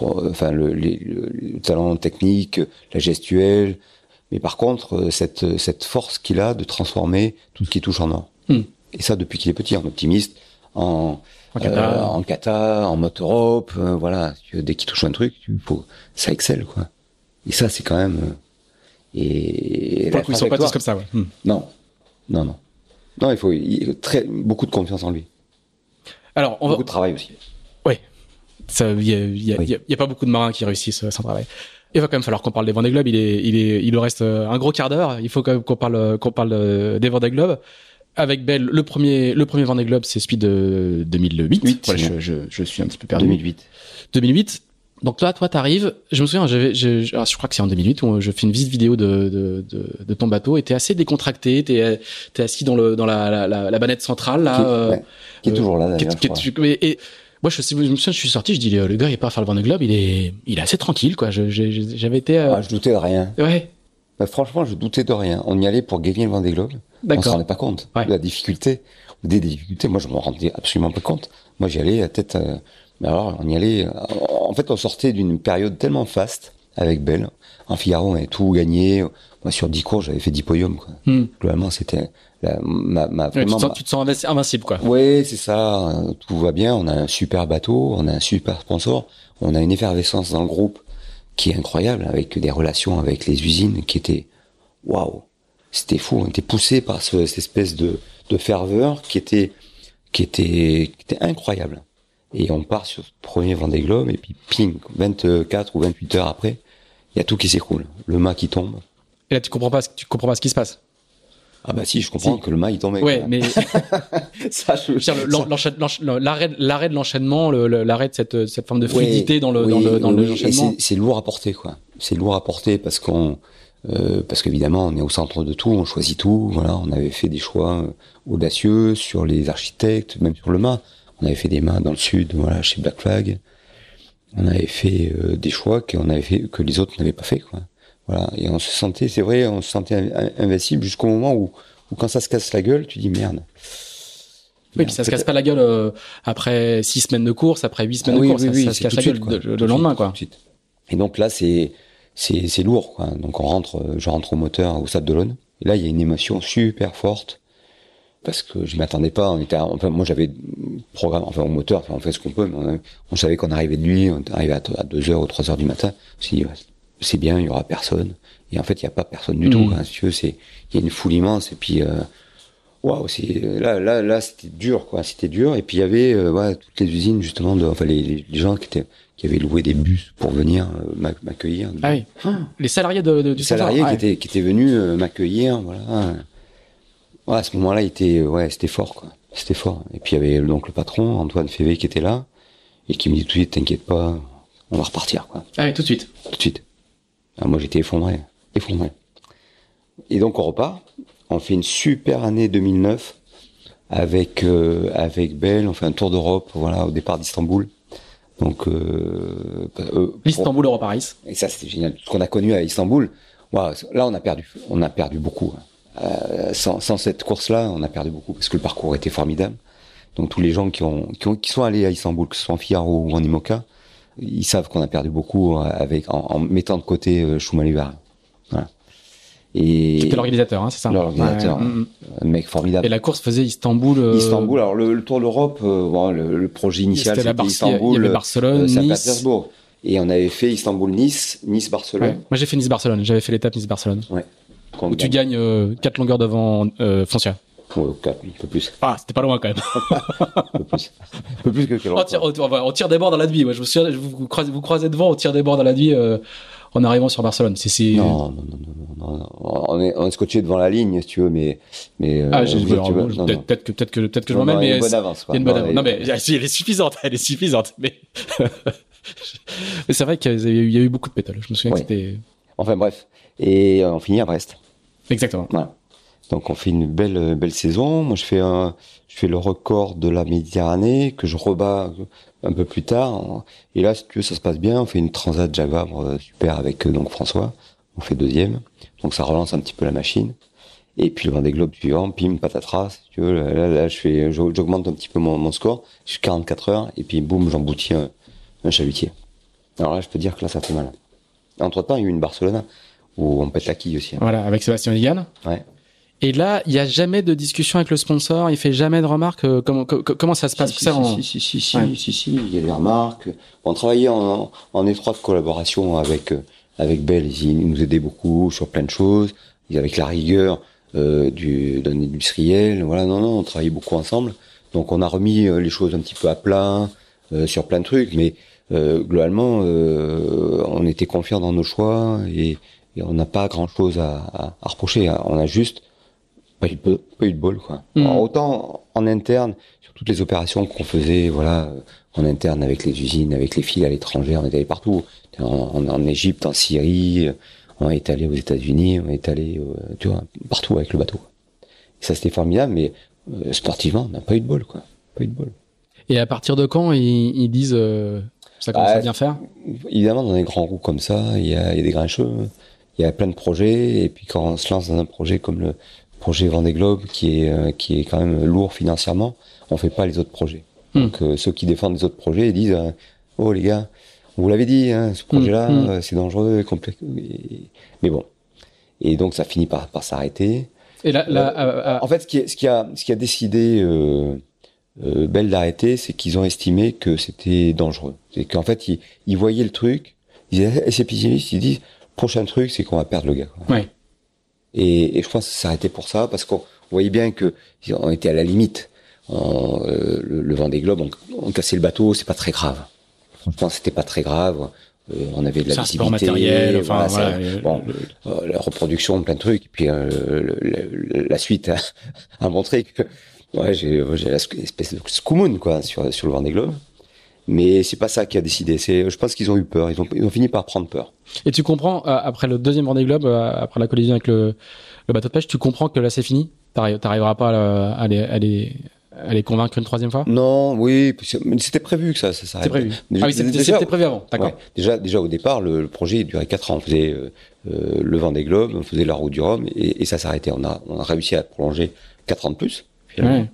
Enfin le, le, le, talent technique la gestuelle mais par contre, euh, cette, cette force qu'il a de transformer tout ce qui touche en or. Hmm. Et ça, depuis qu'il est petit, en optimiste, en, en kata, euh, en, kata, en motorop, euh, voilà. Dès qu'il touche un truc, tu, faut, ça excelle, quoi. Et ça, c'est quand même. Euh, et Pour ils sont pas tous comme ça, ouais. Hmm. Non, non, non. Non, il faut il, très, beaucoup de confiance en lui. Alors, on beaucoup va... de travail aussi. Oui. Il y a, y, a, oui. y a pas beaucoup de marins qui réussissent sans travail. Il va quand même falloir qu'on parle des Vendée Globes. Il est, il est, il nous reste un gros quart d'heure. Il faut quand même qu'on parle, qu'on parle des Vendée Globes. Avec Belle, le premier, le premier Vendée Globe, c'est celui de 2008. 8, voilà, je, je, je, suis un petit peu perdu. 2008. 2008. Donc toi, toi, t'arrives. Je me souviens, j'avais, je, je, je crois que c'est en 2008 où je fais une visite vidéo de, de, de, de ton bateau. Et t'es assez décontracté. T'es, t'es assis dans le, dans la, la, la, la banette centrale là. Qui, euh, ouais, qui est toujours là. Qui, qui, et, et, moi, je, je me souviens, je suis sorti, je dis, le gars, il est pas à faire le Vendée Globe, il est, il est assez tranquille, quoi. J'avais été. Euh... Ah, je doutais de rien. Ouais. Bah, franchement, je doutais de rien. On y allait pour gagner le Vendée Globe. On s'en rendait pas compte ouais. de la difficulté, des difficultés. Moi, je me rendais absolument pas compte. Moi, j'y allais à tête. Euh... Mais alors, on y allait. En fait, on sortait d'une période tellement faste avec Belle. En Figaro, on avait tout gagné. Moi, sur 10 cours, j'avais fait 10 podiums. Quoi. Hmm. Globalement, c'était la, ma, ma, ouais, tu, te sens, tu, te sens, invincible, quoi. Oui, c'est ça. Tout va bien. On a un super bateau, on a un super sponsor, on a une effervescence dans le groupe qui est incroyable, avec des relations avec les usines qui étaient waouh. C'était fou. On était poussé par ce, cette espèce de, de ferveur qui était qui était qui était incroyable. Et on part sur ce premier Vendée Globe et puis ping, 24 ou 28 heures après, il y a tout qui s'écroule. Le mât qui tombe. Et là, tu comprends pas, tu comprends pas ce qui se passe. Ah bah si, je comprends Si. que le mât il tombait. Ouais, mais ça, je, l'arrêt, l'arrêt de l'enchaînement, le- le- l'arrêt de cette, cette forme de Ouais, fluidité dans le, oui, dans le, dans oui, et l'enchaînement. c'est- C'est lourd à porter, quoi. C'est lourd à porter parce qu'on, euh, parce qu'évidemment, on est au centre de tout, on choisit tout. Voilà, on avait fait des choix euh, audacieux sur les architectes, même sur le mât. On avait fait des mâts dans le sud, voilà, chez Black Flag. On avait fait euh, des choix qu'on avait fait que les autres n'avaient pas fait, quoi. Voilà, et on se sentait, c'est vrai, on se sentait in- invincible jusqu'au moment où, où quand ça se casse la gueule, tu dis merde. Oui, puis ça se casse pas la gueule euh, après six semaines de course, après huit semaines Ah de oui, course, oui, ça, oui, ça se c'est casse la gueule quoi. le, lendemain, quoi. Et donc là, c'est c'est lourd, quoi. Donc on rentre, euh, je rentre au moteur au Sable d'Olonne. Et là, il y a une émotion super forte parce que je m'attendais pas. On était, enfin, moi, j'avais programme, enfin, au moteur, enfin, on fait ce qu'on peut, mais on, on savait qu'on arrivait de nuit, on arrivait à, à 2 heures ou 3 heures du matin. Si c'est bien, il y aura personne. Et en fait, il y a pas personne du Mhm. tout. Quoi. Si tu veux, c'est il y a une foule immense. Et puis, euh, waouh, c'est là, là, là, c'était dur, quoi. C'était dur. Et puis il y avait, euh, ouais, toutes les usines justement, de, enfin, les, les, gens qui étaient qui avaient loué des bus pour venir euh, m'ac- m'accueillir. Ah oui. Les salariés de, de- du Les salariés qui étaient qui étaient venus euh, m'accueillir, voilà. Ouais, à ce moment-là, était, ouais, c'était fort, quoi. C'était fort. Et puis il y avait donc le patron Antoine Févé qui était là et qui me dit tout de suite, t'inquiète pas, on va repartir, quoi, Ah oui, tout de suite. tout de suite. Ah, moi, j'étais effondré, effondré. Et donc on repart. On fait une super année 2009 avec euh, avec Belle. On fait un tour d'Europe, voilà, au départ d'Istanbul. Donc euh, euh, L'Istanbul Europa Race. et ça, c'était génial. Ce qu'on a connu à Istanbul, waouh, là, on a perdu. On a perdu beaucoup. hein. Euh, sans, sans cette course-là, on a perdu beaucoup parce que le parcours était formidable. Donc tous les gens qui ont, qui ont, qui sont allés à Istanbul, que ce soit en Figaro ou en Imoca, ils savent qu'on a perdu beaucoup euh, avec, en, en mettant de côté euh, Schumacher. Voilà. Et C'était l'organisateur, hein, c'est ça L'organisateur, Ouais, un mec formidable. Et la course faisait Istanbul. euh, Istanbul, alors le, le Tour d'Europe, euh, bon, le, le projet initial C'était la c'était Istanbul, il y avait euh, Barcelone, Nice. Et on avait fait Istanbul-Nice, Ouais. Nice-Barcelone. Moi, j'ai fait Nice-Barcelone. J'avais fait l'étape Nice-Barcelone. Où tu gagne. gagnes euh, quatre longueurs devant Foncia. Ouais, quatre, un peu plus. Ah, c'était pas loin quand même. Un peu plus. un peu plus que quel on, tire, on, tire des bords dans la nuit. Moi, je me souviens, vous, vous croisez, vous croisez devant, on tire des bords dans la nuit. euh, en arrivant sur Barcelone. C'est non, non, non, non, non, on est on est scotché devant la ligne si tu veux, mais mais ah, peut-être que peut-être que peut-être que je m'emmène, mais il y a une bonne avance. Une bonne avance. Non mais elle est suffisante, elle est suffisante, mais mais c'est vrai qu'il y, a eu beaucoup de pétales. Je me souviens que c'était. Enfin bref, et on finit à Brest. Exactement. Voilà. Donc on fait une belle belle saison. Moi je fais un je fais le record de la Méditerranée que je rebats un peu plus tard. Et là si tu veux ça se passe bien. On fait une transat Jaguar euh, super avec euh, donc François. On fait deuxième. Donc ça relance un petit peu la machine. Et puis le Vendée Globe suivant, pim, patatras, si tu veux, là, là, je fais, j'augmente un petit peu mon, mon score, je suis 44 heures, et puis boum, j'emboutis un, un chalutier. Alors là, je peux dire que là, ça fait mal. Entre temps, il y a eu une Barcelone où on pète la quille aussi. Hein. Voilà, avec Sébastien Ligan. Ouais. Et là, il n'y a jamais de discussion avec le sponsor, il fait jamais de remarques. Euh, comment, comment ça se passe si, ça, si, si, si, si, si, si, il y a des remarques. On travaillait en, en étroite collaboration avec euh, avec Bell, ils nous aidaient beaucoup sur plein de choses. Avec la rigueur euh, du d'un industriel. Voilà, non, non, on travaillait beaucoup ensemble. Donc on a remis euh, les choses un petit peu à plat euh, sur plein de trucs, mais globalement, on était confiants dans nos choix et, et on n'a pas grand chose à, à, à reprocher. On a juste pas eu de, pas eu de bol quoi. Hmm. autant en interne sur toutes les opérations qu'on faisait, voilà, euh, en interne avec les usines, avec les fils à l'étranger, on est allé partout. En, en, en, Égypte, en Syrie, on est allé aux États-Unis, on est allé, euh, tu vois, partout avec le bateau. Et ça c'était formidable, mais euh, sportivement, on n'a pas eu de bol quoi, pas eu de bol. Et à partir de quand ils, ils disent ça commence à bien faire? Évidemment, dans des grands roues comme ça, il y a, il y a des grincheux, il y a plein de projets, et puis quand on se lance dans un projet comme le projet Vendée Globe qui est euh, qui est quand même lourd financièrement, on fait pas les autres projets. Hmm. Donc euh, ceux qui défendent les autres projets ils disent euh, oh les gars, on vous l'avait dit, hein, ce projet-là hmm. Hmm. c'est dangereux, complexe. Mais bon, et donc ça finit par par s'arrêter. Et là, là en fait, ce qui, ce qui a ce qui a décidé euh, Belle d'arrêter, c'est qu'ils ont estimé que c'était dangereux. C'est qu'en fait, ils, ils, voyaient le truc, ils disaient, c'est pessimiste, ils disent, prochain truc, c'est qu'on va perdre le gars. Quoi. Ouais. Et, et je pense que ça s'arrêtait pour ça, parce qu'on voyait bien que on était à la limite. On, euh, le, le vent des globes, on, on, cassait le bateau, c'est pas très grave. Franchement, c'était pas très grave. Euh, on avait de la visibilité, matériel, enfin, voilà, ça, bon, euh, la reproduction, plein de trucs. Et puis euh, le, la suite a, a, montré que ouais, j'ai l'espèce de scoumoun quoi sur sur le vent des globes. Mais c'est pas ça qui a décidé. C'est, je pense qu'ils ont eu peur. Ils ont, ils ont fini par prendre peur. Et tu comprends euh, après le deuxième Vendée Globe, euh, après la collision avec le, le, bateau de pêche, tu comprends que là c'est fini? T'arriveras pas à, à, les, à, les, à les convaincre une troisième fois? Non, oui, c'était prévu que ça, ça C'était prévu. Déjà, ah oui, c'était prévu avant. D'accord. Ouais, déjà, déjà au départ, le, le projet durait quatre ans. On faisait euh, le Vendée Globe, on faisait la route du Rhum, et, et ça s'arrêtait. On a, on a réussi à prolonger quatre ans de plus. Ouais.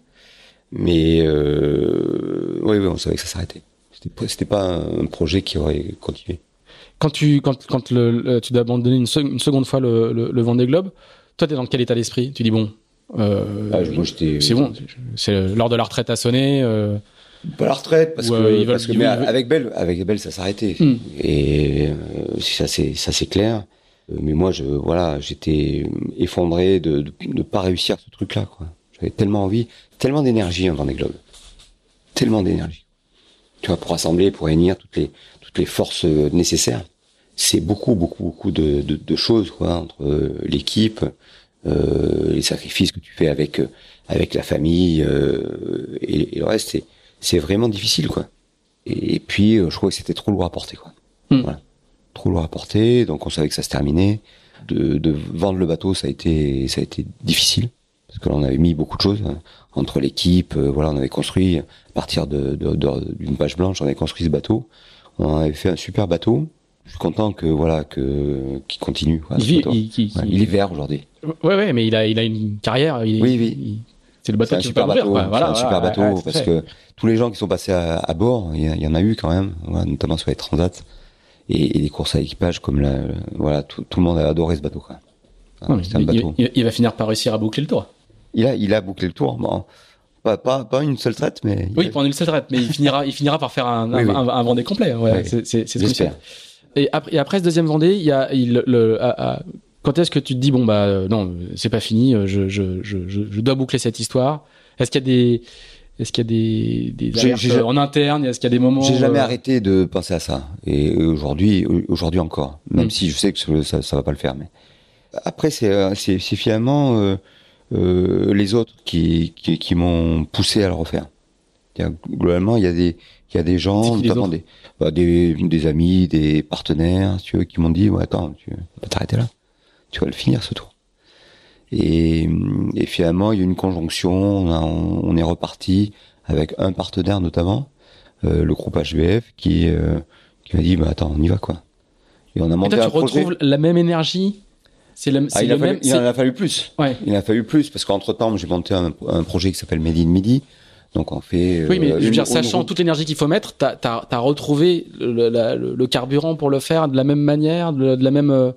Mais euh, oui, oui, on savait que ça s'arrêtait. C'était pas un projet qui aurait continué. Quand tu quand quand le, tu dois abandonner une, une seconde fois le, le, Vendée Globe, toi t'es dans quel état d'esprit? Tu dis bon, euh, ah, c'est bon, c'est l'heure de la retraite à sonner. Euh, pas la retraite parce que, euh, parce que mais avec Belle avec Belle ça s'arrêtait hmm. et euh, ça c'est ça c'est clair. Euh, mais moi je voilà j'étais effondré de, de pas réussir ce truc là quoi. J'avais tellement envie, tellement d'énergie en Vendée Globe, tellement d'énergie tu vois, pour assembler, pour réunir toutes les toutes les forces euh, nécessaires. C'est beaucoup, beaucoup, beaucoup de, de, de choses, quoi, entre euh, l'équipe, euh, les sacrifices que tu fais avec euh, avec la famille euh, et, et, le reste. C'est c'est vraiment difficile, quoi. Et, et puis, je crois que c'était trop lourd à porter, quoi. Mm. Voilà, trop lourd à porter. Donc, on savait que ça se terminait. De, de vendre le bateau, ça a été ça a été difficile parce que l'on avait mis beaucoup de choses hein, entre l'équipe. Euh, voilà, on avait construit à partir de, d'une de, page blanche, on avait construit ce bateau. On avait fait un super bateau. Je suis content que voilà que qu'il continue. Il, il, il, ouais, il, est vert aujourd'hui. Ouais, ouais, mais il a il a une carrière. Il, oui, oui. c'est le bateau un super bateau. Voilà, c'est un super bateau parce que tous les gens qui sont passés à, à bord, il y, y, en a eu quand même, voilà, notamment sur les transats et, et les courses à équipage comme la, voilà, tout, tout, le monde a adoré ce bateau. Quoi. Non, un bateau. il, va finir par réussir à boucler le tour il a, il a bouclé le tour. Bon, pas, pas, pas une seule traite, mais. Oui, pas une seule traite, mais il finira, il finira par faire un, oui, un, oui. un, un Vendée complet. Ouais, oui, c'est, c'est Et après, et après ce deuxième Vendée, il y a, il, le, à, à, quand est-ce que tu te dis bon bah euh, non, c'est pas fini, je, je, je, je, dois boucler cette histoire. Est-ce qu'il y a des Est-ce qu'il y a des, des alertes en interne? Est-ce qu'il y a des moments J'ai jamais arrêté de penser à ça. Et aujourd'hui, aujourd'hui encore, même mm. si je sais que ça, ça va pas le faire. Mais après, c'est c'est finalement euh, euh, les autres qui qui, qui m'ont poussé à le refaire. Globalement, il y a des il y a des gens, notamment des, bah, des, des amis, des partenaires, tu vois, qui m'ont dit, ouais, attends, tu vas t'arrêter là. Tu vas le finir ce tour. Et, et finalement, il y a une conjonction. On, on est reparti avec un partenaire notamment, euh, le groupe HBF, qui euh, qui m'a dit, bah attends, on y va quoi. Et on a monté et toi, tu retrouves la même énergie c'est le, ah, il, le même, il en a fallu plus. Ouais. Il en a fallu plus parce qu'entre temps, j'ai monté un, un, projet qui s'appelle Made in Midi, donc on fait. Oui, mais euh, je veux dire, sachant toute l'énergie qu'il faut mettre, t'as as, retrouvé le, le, carburant pour le faire de la même manière, de, la même. Euh,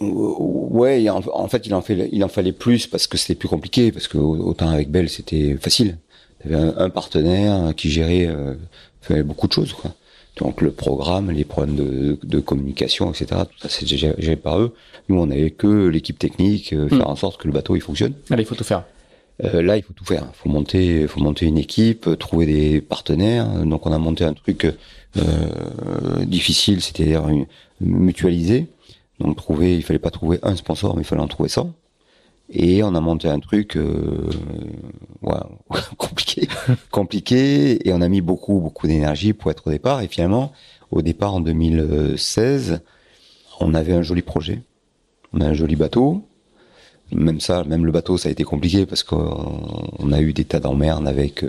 ouais, en, fait, il en fait, il en fallait plus parce que c'était plus compliqué, parce que autant avec Bell c'était facile. T'avais un, un partenaire qui gérait, euh, fait beaucoup de choses, quoi. Donc le programme, les problèmes de, de communication, etc. Tout ça c'est géré par eux. Nous, on avait que l'équipe technique, euh, faire hmm. en sorte que le bateau il fonctionne. Allez, il faut tout faire. Euh, là, il faut tout faire. Il faut monter, faut monter une équipe, trouver des partenaires. Donc, on a monté un truc euh, difficile, c'est-à-dire mutualiser. Donc, trouver, il fallait pas trouver un sponsor, mais il fallait en trouver 100. Et on a monté un truc euh, ouais, compliqué, compliqué, et on a mis beaucoup, beaucoup d'énergie pour être au départ. Et finalement, au départ en 2016, on avait un joli projet. On a un joli bateau, même ça, même le bateau, ça a été compliqué parce qu'on a eu des tas d'emmerdes avec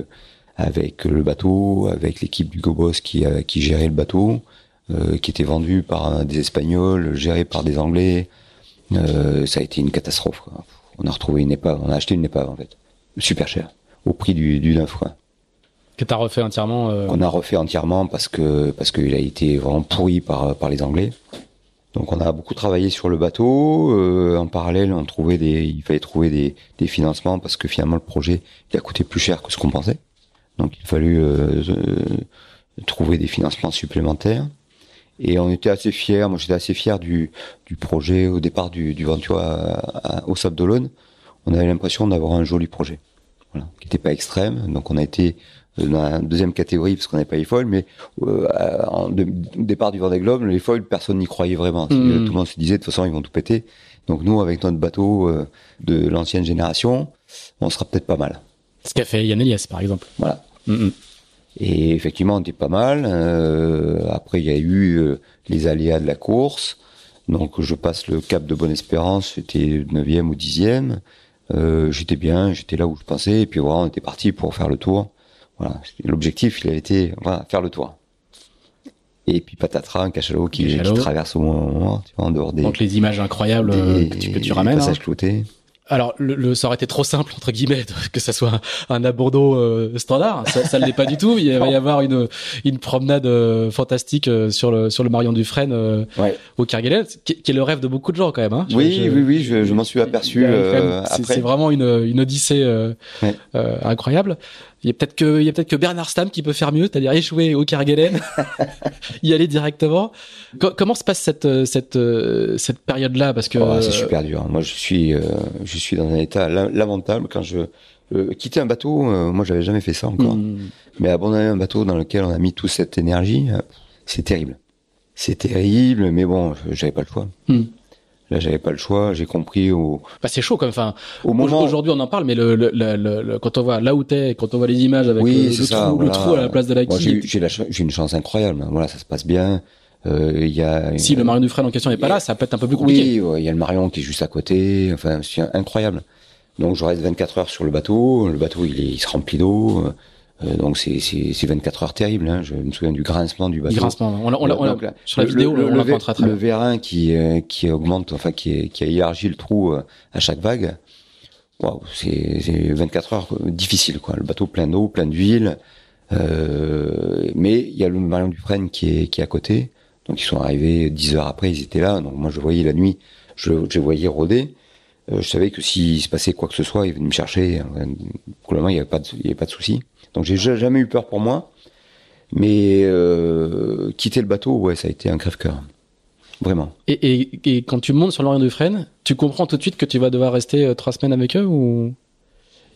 avec le bateau, avec l'équipe du Gobos qui qui gérait le bateau, euh, qui était vendu par des Espagnols, géré par des Anglais. Euh, ça a été une catastrophe. On a retrouvé une épave, on a acheté une épave en fait, super cher, au prix du, du neuf quoi. Que t'as refait entièrement. Euh... On a refait entièrement parce que parce qu'il a été vraiment pourri par par les Anglais. Donc on a beaucoup travaillé sur le bateau. Euh, en parallèle, on trouvait des, il fallait trouver des, des, financements parce que finalement le projet il a coûté plus cher que ce qu'on pensait. Donc il fallut euh, euh, trouver des financements supplémentaires. Et on était assez fiers. Moi j'étais assez fier du, du projet au départ du, du Ventura au Sable d'Olonne. On avait l'impression d'avoir un joli projet, voilà, qui n'était pas extrême. Donc on a été dans la deuxième catégorie parce qu'on n'avait pas les foils, mais euh, en départ du Vendée Globe, les foils, personne n'y croyait vraiment. Hmm. Tout le monde se disait de toute façon ils vont tout péter. Donc nous, avec notre bateau euh, de l'ancienne génération, on sera peut-être pas mal. Ce qu'a fait Yann Elias, par exemple. Voilà. Hmm, hmm. Et effectivement, on était pas mal. Euh, après, il y a eu euh, les aléas de la course. Donc, je passe le cap de Bonne-Espérance, c'était 9e ou 10e. Euh, j'étais bien, j'étais là où je pensais. Et puis voilà, on était parti pour faire le tour. Voilà, l'objectif, il a été voilà, faire le tour. Et puis patatras, un cachalot qui, qui traverse au moment, tu vois, en dehors des. Donc les images incroyables euh, que, tu, que tu ramènes. Passage hein. Alors, le, le, ça aurait été trop simple entre guillemets que ça soit un abandon euh, standard. Ça, ça ne l'est pas du tout. Il va y avoir une une promenade euh, fantastique euh, sur le sur le Marion Dufresne euh, ouais. au Kerguelen, qui, qui, est le rêve de beaucoup de gens quand même. Hein. Oui, oui, oui, je, je m'en suis aperçu. c'est vraiment une une odyssée ouais. incroyable. Il y a peut-être que, il y a peut-être que Bernard Stam qui peut faire mieux, c'est-à-dire échouer au Kerguelen, y aller directement. comment se passe cette, cette, cette période-là? Parce que. Oh, c'est super dur. Moi, je suis, euh, je suis dans un état lamentable quand je, euh, quitter un bateau, euh, moi j'avais jamais fait ça encore. Hmm. Mais abandonner un bateau dans lequel on a mis toute cette énergie, c'est terrible. C'est terrible, mais bon, j'avais pas le choix. Hmm. Là, j'avais pas le choix. J'ai compris au. Bah, c'est chaud, comme enfin. Au moment aujourd'hui, on en parle, mais le, le, le, le, quand on voit là où t'es, quand on voit les images avec le, ça, trou, le, trou, à la place de la. J'ai j'ai une chance incroyable. Voilà, ça se passe bien. Euh, il y a. Si le Marion Dufresne en question n'est pas là, ça peut être un peu plus compliqué. Oui, il y a le Marion qui est juste à côté. Enfin, c'est incroyable. Donc, je reste 24 heures sur le bateau. Le bateau, il, est, il se remplit d'eau. Euh, donc c'est c'est 24 heures terribles. Hein. Je me souviens du grincement du bateau. Du grincement. On, on, on, sur la vidéo, le, on le, très le vérin qui euh, qui augmente, enfin qui qui a élargi le trou euh, à chaque vague. Waouh, c'est 24 heures difficiles quoi. Le bateau plein d'eau, plein d'huile. Euh, mais il y a le Marion Dufresne qui est qui est à côté. Donc ils sont arrivés 10 heures après, ils étaient là. Donc moi je voyais la nuit, je, je voyais rôder. Euh, je savais que s'il se passait quoi que ce soit, ils venaient me chercher. Probablement il n'y avait pas de, il y avait pas de souci. Donc j'ai jamais eu peur pour moi. Mais euh, quitter le bateau, ouais, ça a été un crève-cœur. Vraiment. Et, et, et, quand tu montes sur l'Orient de Fresne, tu comprends tout de suite que tu vas devoir rester euh, trois semaines avec eux ou?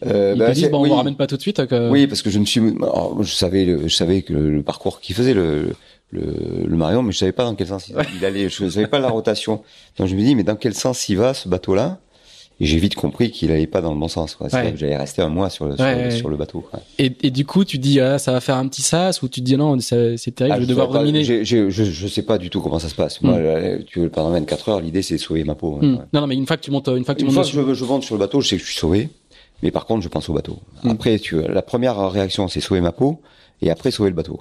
Euh, Ils bah, te disent, bon, on ne ramène pas tout de suite. Oui, parce que je me suis, je savais, je savais que le, parcours qu'il faisait, le, le, le, Marion, mais je savais pas dans quel sens il, allait. Je savais pas la rotation. Donc je me dis, mais dans quel sens il va ce bateau-là? Et j'ai vite compris qu'il allait pas dans le bon sens. Quoi. J'allais rester un mois sur le, sur, le bateau. Quoi. Et, et, du coup, tu dis ah, ça va faire un petit sas ou tu te dis non, c'est terrible, ah, je vais devoir dominer. Je, je, sais pas du tout comment ça se passe. Moi, hmm. tu veux pendant 24 heures, l'idée c'est de sauver ma peau. Hmm. Non, non, mais une fois que tu montes, une fois que tu une montes fois que je, je monte sur le bateau, je sais que je suis sauvé. Mais par contre, je pense au bateau. Hmm. Après, tu, la première réaction, c'est sauver ma peau, et après sauver le bateau.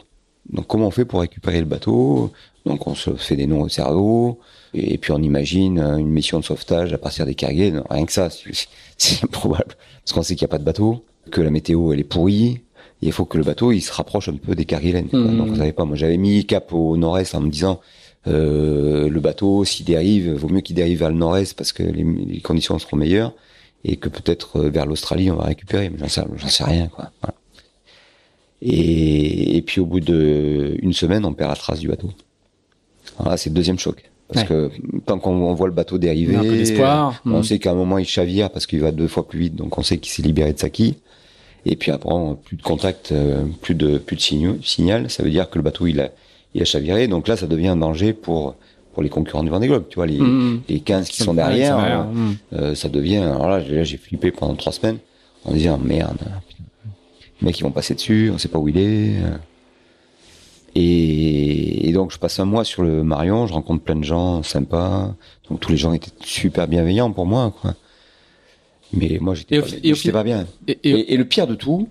Donc, comment on fait pour récupérer le bateau? Donc, on se fait des noms au cerveau. Et puis on imagine une mission de sauvetage à partir des cargués. rien que ça, c'est improbable. Parce qu'on sait qu'il n'y a pas de bateau, que la météo elle est pourrie. Et il faut que le bateau il se rapproche un peu des carguélènes. Mmh. Donc vous savez pas, moi j'avais mis cap au nord-est en me disant euh, le bateau s'il dérive, vaut mieux qu'il dérive vers le nord-est parce que les, les, conditions seront meilleures et que peut-être euh, vers l'Australie on va récupérer. Mais j'en sais, rien quoi. Voilà. Et, et, puis au bout de une semaine, on perd la trace du bateau. Voilà, c'est le deuxième choc. Parce que tant qu'on voit le bateau dériver, on hmm. sait qu'à un moment il chavire parce qu'il va deux fois plus vite, donc on sait qu'il s'est libéré de sa quille. Et puis après, plus de contact, euh, plus de plus de signal, ça veut dire que le bateau il a il a chaviré. Donc là, ça devient un danger pour pour les concurrents du Vendée Globe. Tu vois, les hmm. les 15 qui sont derrière, euh, hmm. euh, ça devient. Alors là, j'ai flippé pendant trois semaines en disant merde, mecs ils vont passer dessus, on sait pas où il est. Et, donc je passe un mois sur le Marion, je rencontre plein de gens sympas. Donc tous les gens étaient super bienveillants pour moi. Quoi. Mais moi j'étais pas, pas, bien. Et, le pire de tout,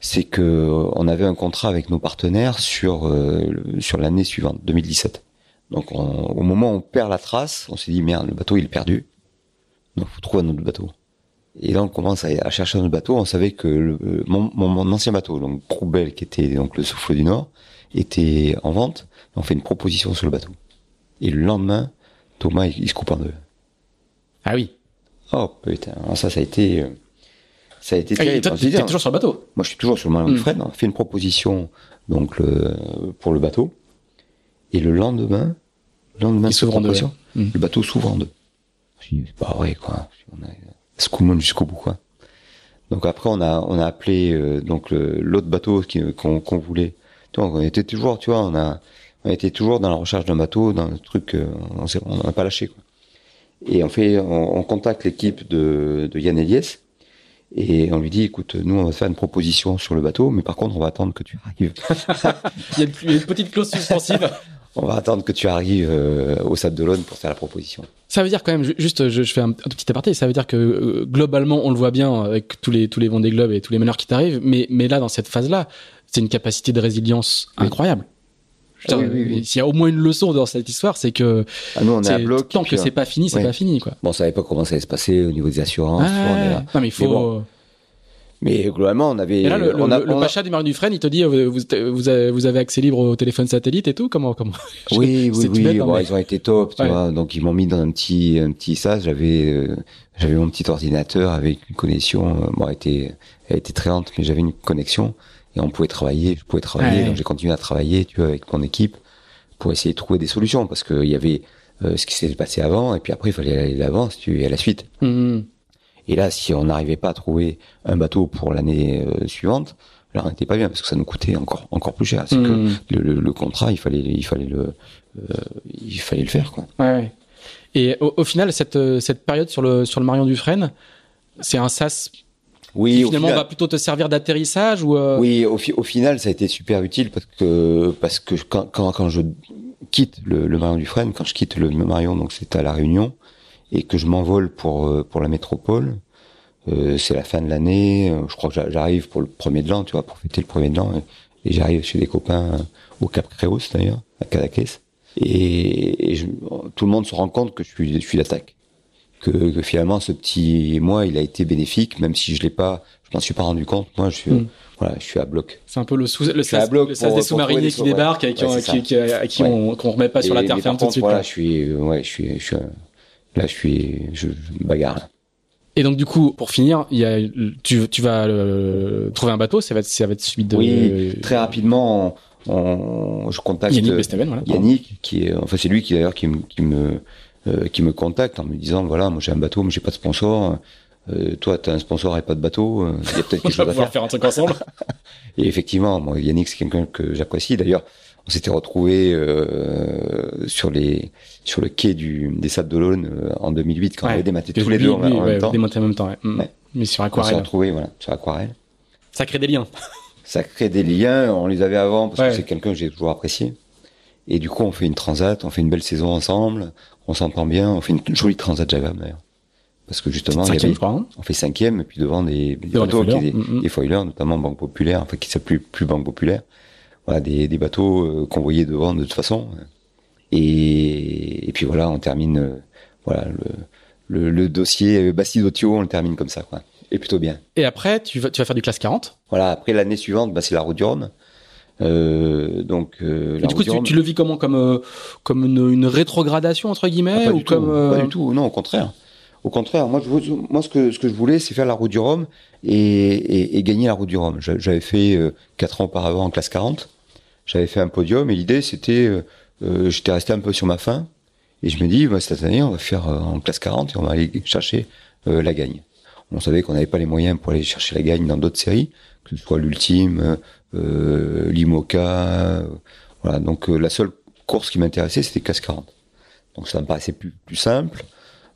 c'est que on avait un contrat avec nos partenaires sur euh, sur l'année suivante, 2017. Donc au moment où on perd la trace, on s'est dit merde, le bateau il est perdu. Donc faut trouver un autre bateau. Et là on commence à, chercher un autre bateau. On savait que le, mon, mon, ancien bateau, donc Proubel, qui était donc le souffle du Nord, était en vente. On fait une proposition sur le bateau. Et le lendemain, Thomas, il, se coupe en deux. Ah oui. Oh putain, ça, ça a été, euh, ça a été ah, terrible. Tu es toujours sur le bateau. Moi, je suis toujours sur le Marion mmh. On fait une proposition donc le, pour le bateau. Et le lendemain, le lendemain, en deux. Hmm. Le bateau s'ouvre en deux. Je dis, c'est pas vrai, quoi. On a jusqu'au bout, quoi. Donc après, on a, on a appelé euh, donc l'autre bateau qu'on voulait on était toujours, tu vois, on a, on était toujours dans la recherche d'un bateau, dans un truc, euh, on n'a pas lâché. Quoi. Et on fait, on, contacte l'équipe de, de Yann Eliès et on lui dit, écoute, nous on va faire une proposition sur le bateau, mais par contre on va attendre que tu arrives. Il y a une petite clause suspensive. On va attendre que tu arrives euh, au Sable d'Olonne pour faire la proposition. Ça veut dire quand même, juste, je, fais un, petit aparté, ça veut dire que euh, globalement, on le voit bien avec tous les tous les Vendée Globe et tous les meneurs qui t'arrivent, mais mais là dans cette phase-là, c'est une capacité de résilience incroyable. Ah S'il y a au moins une leçon dans cette histoire, c'est que ah, nous, on est à bloc, tant que c'est pas fini, c'est pas fini quoi. Bon, on savait pas comment ça allait se passer au niveau des assurances. Ah, non mais il faut. Mais globalement, on avait. Et là, le, on a, le, on pacha du Marin Dufresne, il te dit, vous, vous, avez, accès libre au téléphone satellite et tout, comment, comment? Oui, oui, oui. bon, ils ont été top, tu vois. Donc ils m'ont mis dans un petit, un petit sas. J'avais, euh, j'avais mon petit ordinateur avec une connexion. Euh, bon, elle était, elle était très lente, mais j'avais une connexion et on pouvait travailler. Je pouvais travailler. Donc j'ai continué à travailler, tu vois, avec mon équipe pour essayer de trouver des solutions parce qu'il y avait euh, ce qui s'était passé avant et puis après il fallait aller l'avant si tu à la suite. Mmh. Et là, si on n'arrivait pas à trouver un bateau pour l'année euh, suivante, là on n'était pas bien parce que ça nous coûtait encore encore plus cher. C'est que hmm. le, le, contrat, il fallait il fallait le euh, il fallait le faire quoi. Ouais. Et au, final, cette euh, cette période sur le sur le Marion Dufresne, c'est un sas oui, qui finalement va plutôt te servir d'atterrissage ou Oui, au, au, final, ça a été super utile parce que parce que quand quand, quand je quitte le, le Marion Dufresne, quand je quitte le Marion, donc c'est à la Réunion, et que je m'envole pour euh, pour la métropole. Euh, c'est la fin de l'année. Euh, je crois que j'arrive pour le premier de l'an, tu vois, pour fêter le premier de l'an. Et, j'arrive chez des copains au Cap Créos d'ailleurs, à Cadaqués. Et, et tout le monde se rend compte que je suis, je suis d'attaque. Que, que, finalement ce petit mois il a été bénéfique, même si je l'ai pas, je m'en suis pas rendu compte. Moi, je suis, hmm. voilà, je suis à bloc. C'est un peu le sous, le sas, le sas des sous-mariniers qui débarquent et qui, qui, qui, qui, on, qu'on remet pas sur la terre ferme tout de suite. Voilà, je suis, ouais, je suis, je suis, Là, je suis, je, me bagarre. Et donc du coup, pour finir, il y a, tu, tu vas euh, trouver un bateau, ça va être, ça va être suivi de. Oui, très rapidement, on, je contacte Yannick Bestaven, voilà. Yannick, qui est, enfin c'est lui qui d'ailleurs qui, qui me, euh, qui me contacte en me disant voilà, moi j'ai un bateau, mais j'ai pas de sponsor. euh, toi, tu as un sponsor et pas de bateau, euh, il y a peut-être quelque chose à faire. faire un truc ensemble. et effectivement, moi, Yannick, c'est quelqu'un que j'apprécie. D'ailleurs, on s'était retrouvé euh, sur les sur le quai du des Sables d'Olonne euh, en 2008 quand on avait dématé tous les deux en, même temps. Démonté en même temps, mm. Mais sur aquarelle. On s'est retrouvé voilà, sur aquarelle. Ça crée des liens. Ça crée des liens. On les avait avant parce que c'est quelqu'un que j'ai toujours apprécié. Et du coup, on fait une transat, on fait une belle saison ensemble, on s'entend bien, on fait une jolie transat Java d'ailleurs. Parce que justement, il y avait, hein. on fait cinquième, et puis devant des, des bateaux, des, des, mm, mm. foilers, notamment Banque Populaire, enfin qui s'appelle plus, plus Banque Populaire. Voilà, des, des bateaux euh, qu'on voyait devant de toute façon. Et, et puis voilà, on termine, euh, voilà, le, le, le dossier Bastide-Otio, on le termine comme ça, quoi. Et plutôt bien. Et après, tu vas, tu vas faire du classe 40 Voilà, après l'année suivante, bah, c'est la route du Rhum. Euh, donc, euh, du coup, tu, tu, le vis comment? Comme euh, comme une, une, rétrogradation entre guillemets ah, ou comme euh, pas du tout, non, au contraire. Au contraire, moi, je, moi, ce que ce que je voulais, c'est faire la route du Rhum et, et, et gagner la route du Rhum. J'avais fait euh, quatre ans auparavant en classe 40. J'avais fait un podium et l'idée, c'était, j'étais resté un peu sur ma faim et je me dis, bah, cette année, on va faire en classe 40 et on va aller chercher la gagne. On savait qu'on n'avait pas les moyens pour aller chercher la gagne dans d'autres séries, que ce soit l'ultime, euh, l'IMOCA. voilà, donc euh, la seule course qui m'intéressait, c'était CAS 40. Donc ça me paraissait plus, plus simple.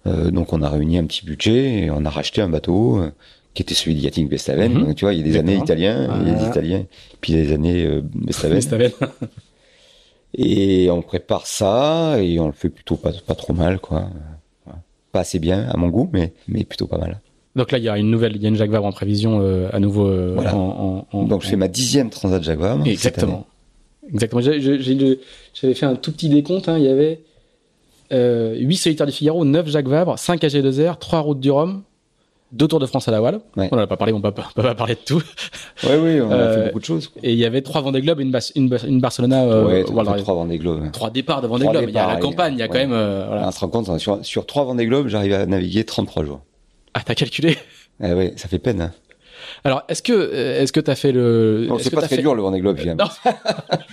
Euh, donc on a réuni un petit budget et on a racheté un bateau euh, qui était celui d'Yating Bestaven. Mhm. tu vois, il y a des années italiens, il y a des italiens, puis il y a des années euh, Bestaven. Bestaven. et on prépare ça et on le fait plutôt pas, pas trop mal, quoi. Pas assez bien à mon goût, mais, mais plutôt pas mal. Donc là, il y a une nouvelle, il y a une Jacques Vabre en prévision euh, à nouveau. Euh, voilà. en, en, Donc je fais ma dixième Transat Jacques Vabre. Exactement. Exactement. J'avais fait un tout petit décompte. Hein. Il y avait euh, 8 solitaires du Figaro, 9 Jacques Vabre, 5 AG2R, 3 routes du Rhum, 2 Tours de France à la voile. Ouais. On n'en a pas parlé, on pas, peut pas parler de tout. Oui, oui, on a euh, fait beaucoup de choses. Quoi. Et il y avait 3 Vendée Globe et une, une, une Barcelona. Euh, ouais, 3, 3 Vendée Globe. 3 départs de Vendée Globe. Il y a la campagne, il y a quand même. Euh, voilà. On se rend compte, sur, sur 3 Vendée Globe, j'arrive à naviguer 33 jours. Ah, t'as calculé? Eh oui, ça fait peine. Hein. Alors, est-ce que est-ce que t'as fait le Non, c'est pas très fait... dur le Vendée Globe, Non.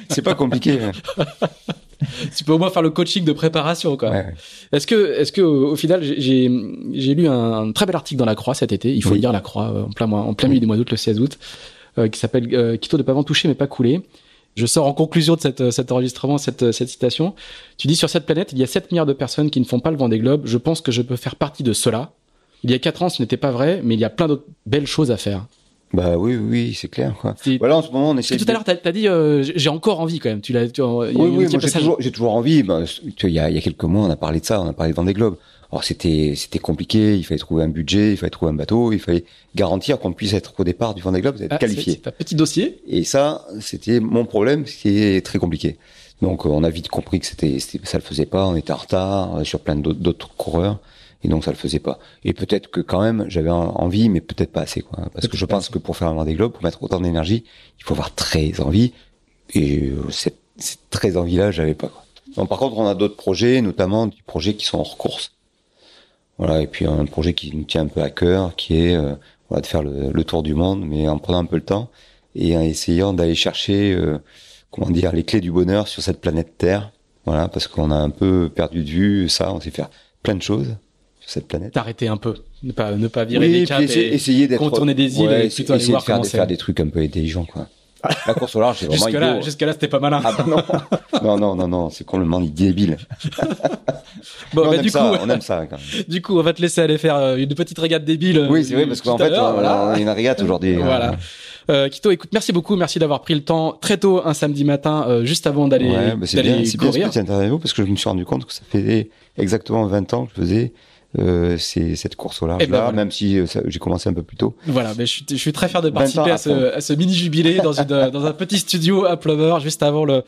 c'est pas compliqué. Hein. tu peux au moins faire le coaching de préparation, quoi. Ouais, ouais. Est-ce que est-ce que au final, j'ai j'ai lu un, un, très bel article dans la Croix cet été. Il faut oui. lire la Croix euh, en plein mois, en plein milieu du mois d'août, le 16 août, euh, qui s'appelle euh, "Quito de pavant touché mais pas coulé". Je sors en conclusion de cette, cet enregistrement, cette, cette citation. Tu dis sur cette planète, il y a 7 milliards de personnes qui ne font pas le Vendée Globe. Je pense que je peux faire partie de cela. Il y a quatre ans, ce n'était pas vrai, mais il y a plein d'autres belles choses à faire. Bah oui, oui, c'est clair. Quoi. Voilà, en ce moment, on essaie. Tout à l'heure, t'as as dit, euh, j'ai encore envie quand même. Tu l'as. Oui, oui, j'ai toujours, toujours, envie. Ben, il y a, il y a quelques mois, on a parlé de ça, on a parlé de Vendée Globe. Alors c'était, c'était compliqué. Il fallait trouver un budget, il fallait trouver un bateau, il fallait garantir qu'on puisse être au départ du Vendée Globe, être ah, qualifié. C'est un petit dossier. Et ça, c'était mon problème, ce qui est très compliqué. Donc, on a vite compris que c'était, ça le faisait pas. On était en retard euh, sur plein d'autres coureurs et donc ça le faisait pas. Et peut-être que quand même j'avais envie, mais peut-être pas assez, quoi. Parce que je pense que pour faire un Vendée Globe, pour mettre autant d'énergie, il faut avoir très envie. Et euh, cette, cette très envie-là, j'avais pas. Quoi. Donc, par contre, on a d'autres projets, notamment des projets qui sont hors course. Voilà, et puis un projet qui nous tient un peu à cœur, qui est euh, voilà, de faire le, le, tour du monde, mais en prenant un peu le temps et en essayant d'aller chercher, euh, comment dire, les clés du bonheur sur cette planète Terre. Voilà, parce qu'on a un peu perdu de vue ça, on sait faire plein de choses cette planète. T'arrêter un peu, ne pas ne pas virer oui, des caps essayer, essayer d'être contourner des îles ouais, et plutôt aller voir de faire, faire des trucs un peu intelligents quoi. La course au large, c'est vraiment jusque là, jusque là, c'était pas malin. Ah, bah non. non, non, non, non, c'est complètement débile. bon, bah, du ça, coup, on aime ça. Quand même. Du coup, on va te laisser aller faire euh, une petite régate débile. Oui, c'est vrai, parce qu'en fait, on, voilà. on a une régate aujourd'hui. voilà. Euh, Kito, écoute, merci beaucoup, merci d'avoir pris le temps très tôt un samedi matin, euh, juste avant d'aller ouais, bah c'est bien, c'est bien ce petit interview parce que je me suis rendu compte que ça fait exactement 20 ans que je faisais euh, c'est cette course au large là, ben voilà. même si euh, j'ai commencé un peu plus tôt. Voilà, mais je suis, je suis très fier de participer à ce, à ce, mini jubilé dans, une, dans un petit studio à Plover juste avant le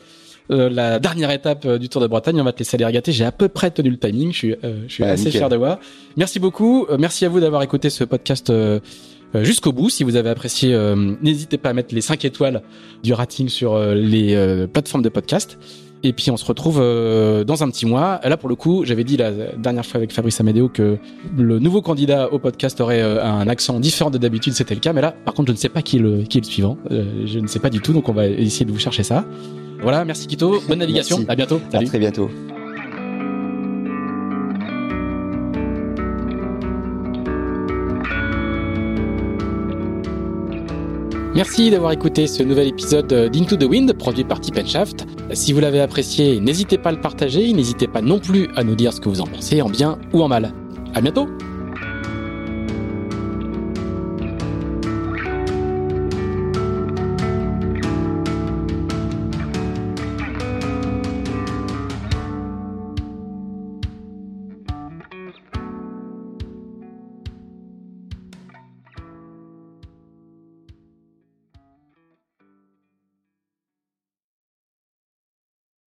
euh, la dernière étape euh, du Tour de Bretagne. On va te laisser aller regatter. J'ai à peu près tenu le timing. Je suis, euh, je suis bah, assez nickel. fier de voir. Merci beaucoup. merci à vous d'avoir écouté ce podcast. Jusqu'au bout, si vous avez apprécié, n'hésitez pas à mettre les 5 étoiles du rating sur les plateformes de podcast. Et puis on se retrouve euh, dans un petit mois. Là pour le coup, j'avais dit la dernière fois avec Fabrice Amédéo que le nouveau candidat au podcast aurait euh, un accent différent de d'habitude, c'était le cas. Mais là, par contre, je ne sais pas qui est le, qui est le suivant. Euh, je ne sais pas du tout, donc on va essayer de vous chercher ça. Voilà, merci Kito, bonne navigation, merci. à bientôt. Salut. À très bientôt. Merci d'avoir écouté ce nouvel épisode d'Into the Wind produit par Tip Shaft. Si vous l'avez apprécié, n'hésitez pas à le partager, n'hésitez pas non plus à nous dire ce que vous en pensez, en bien ou en mal. À bientôt!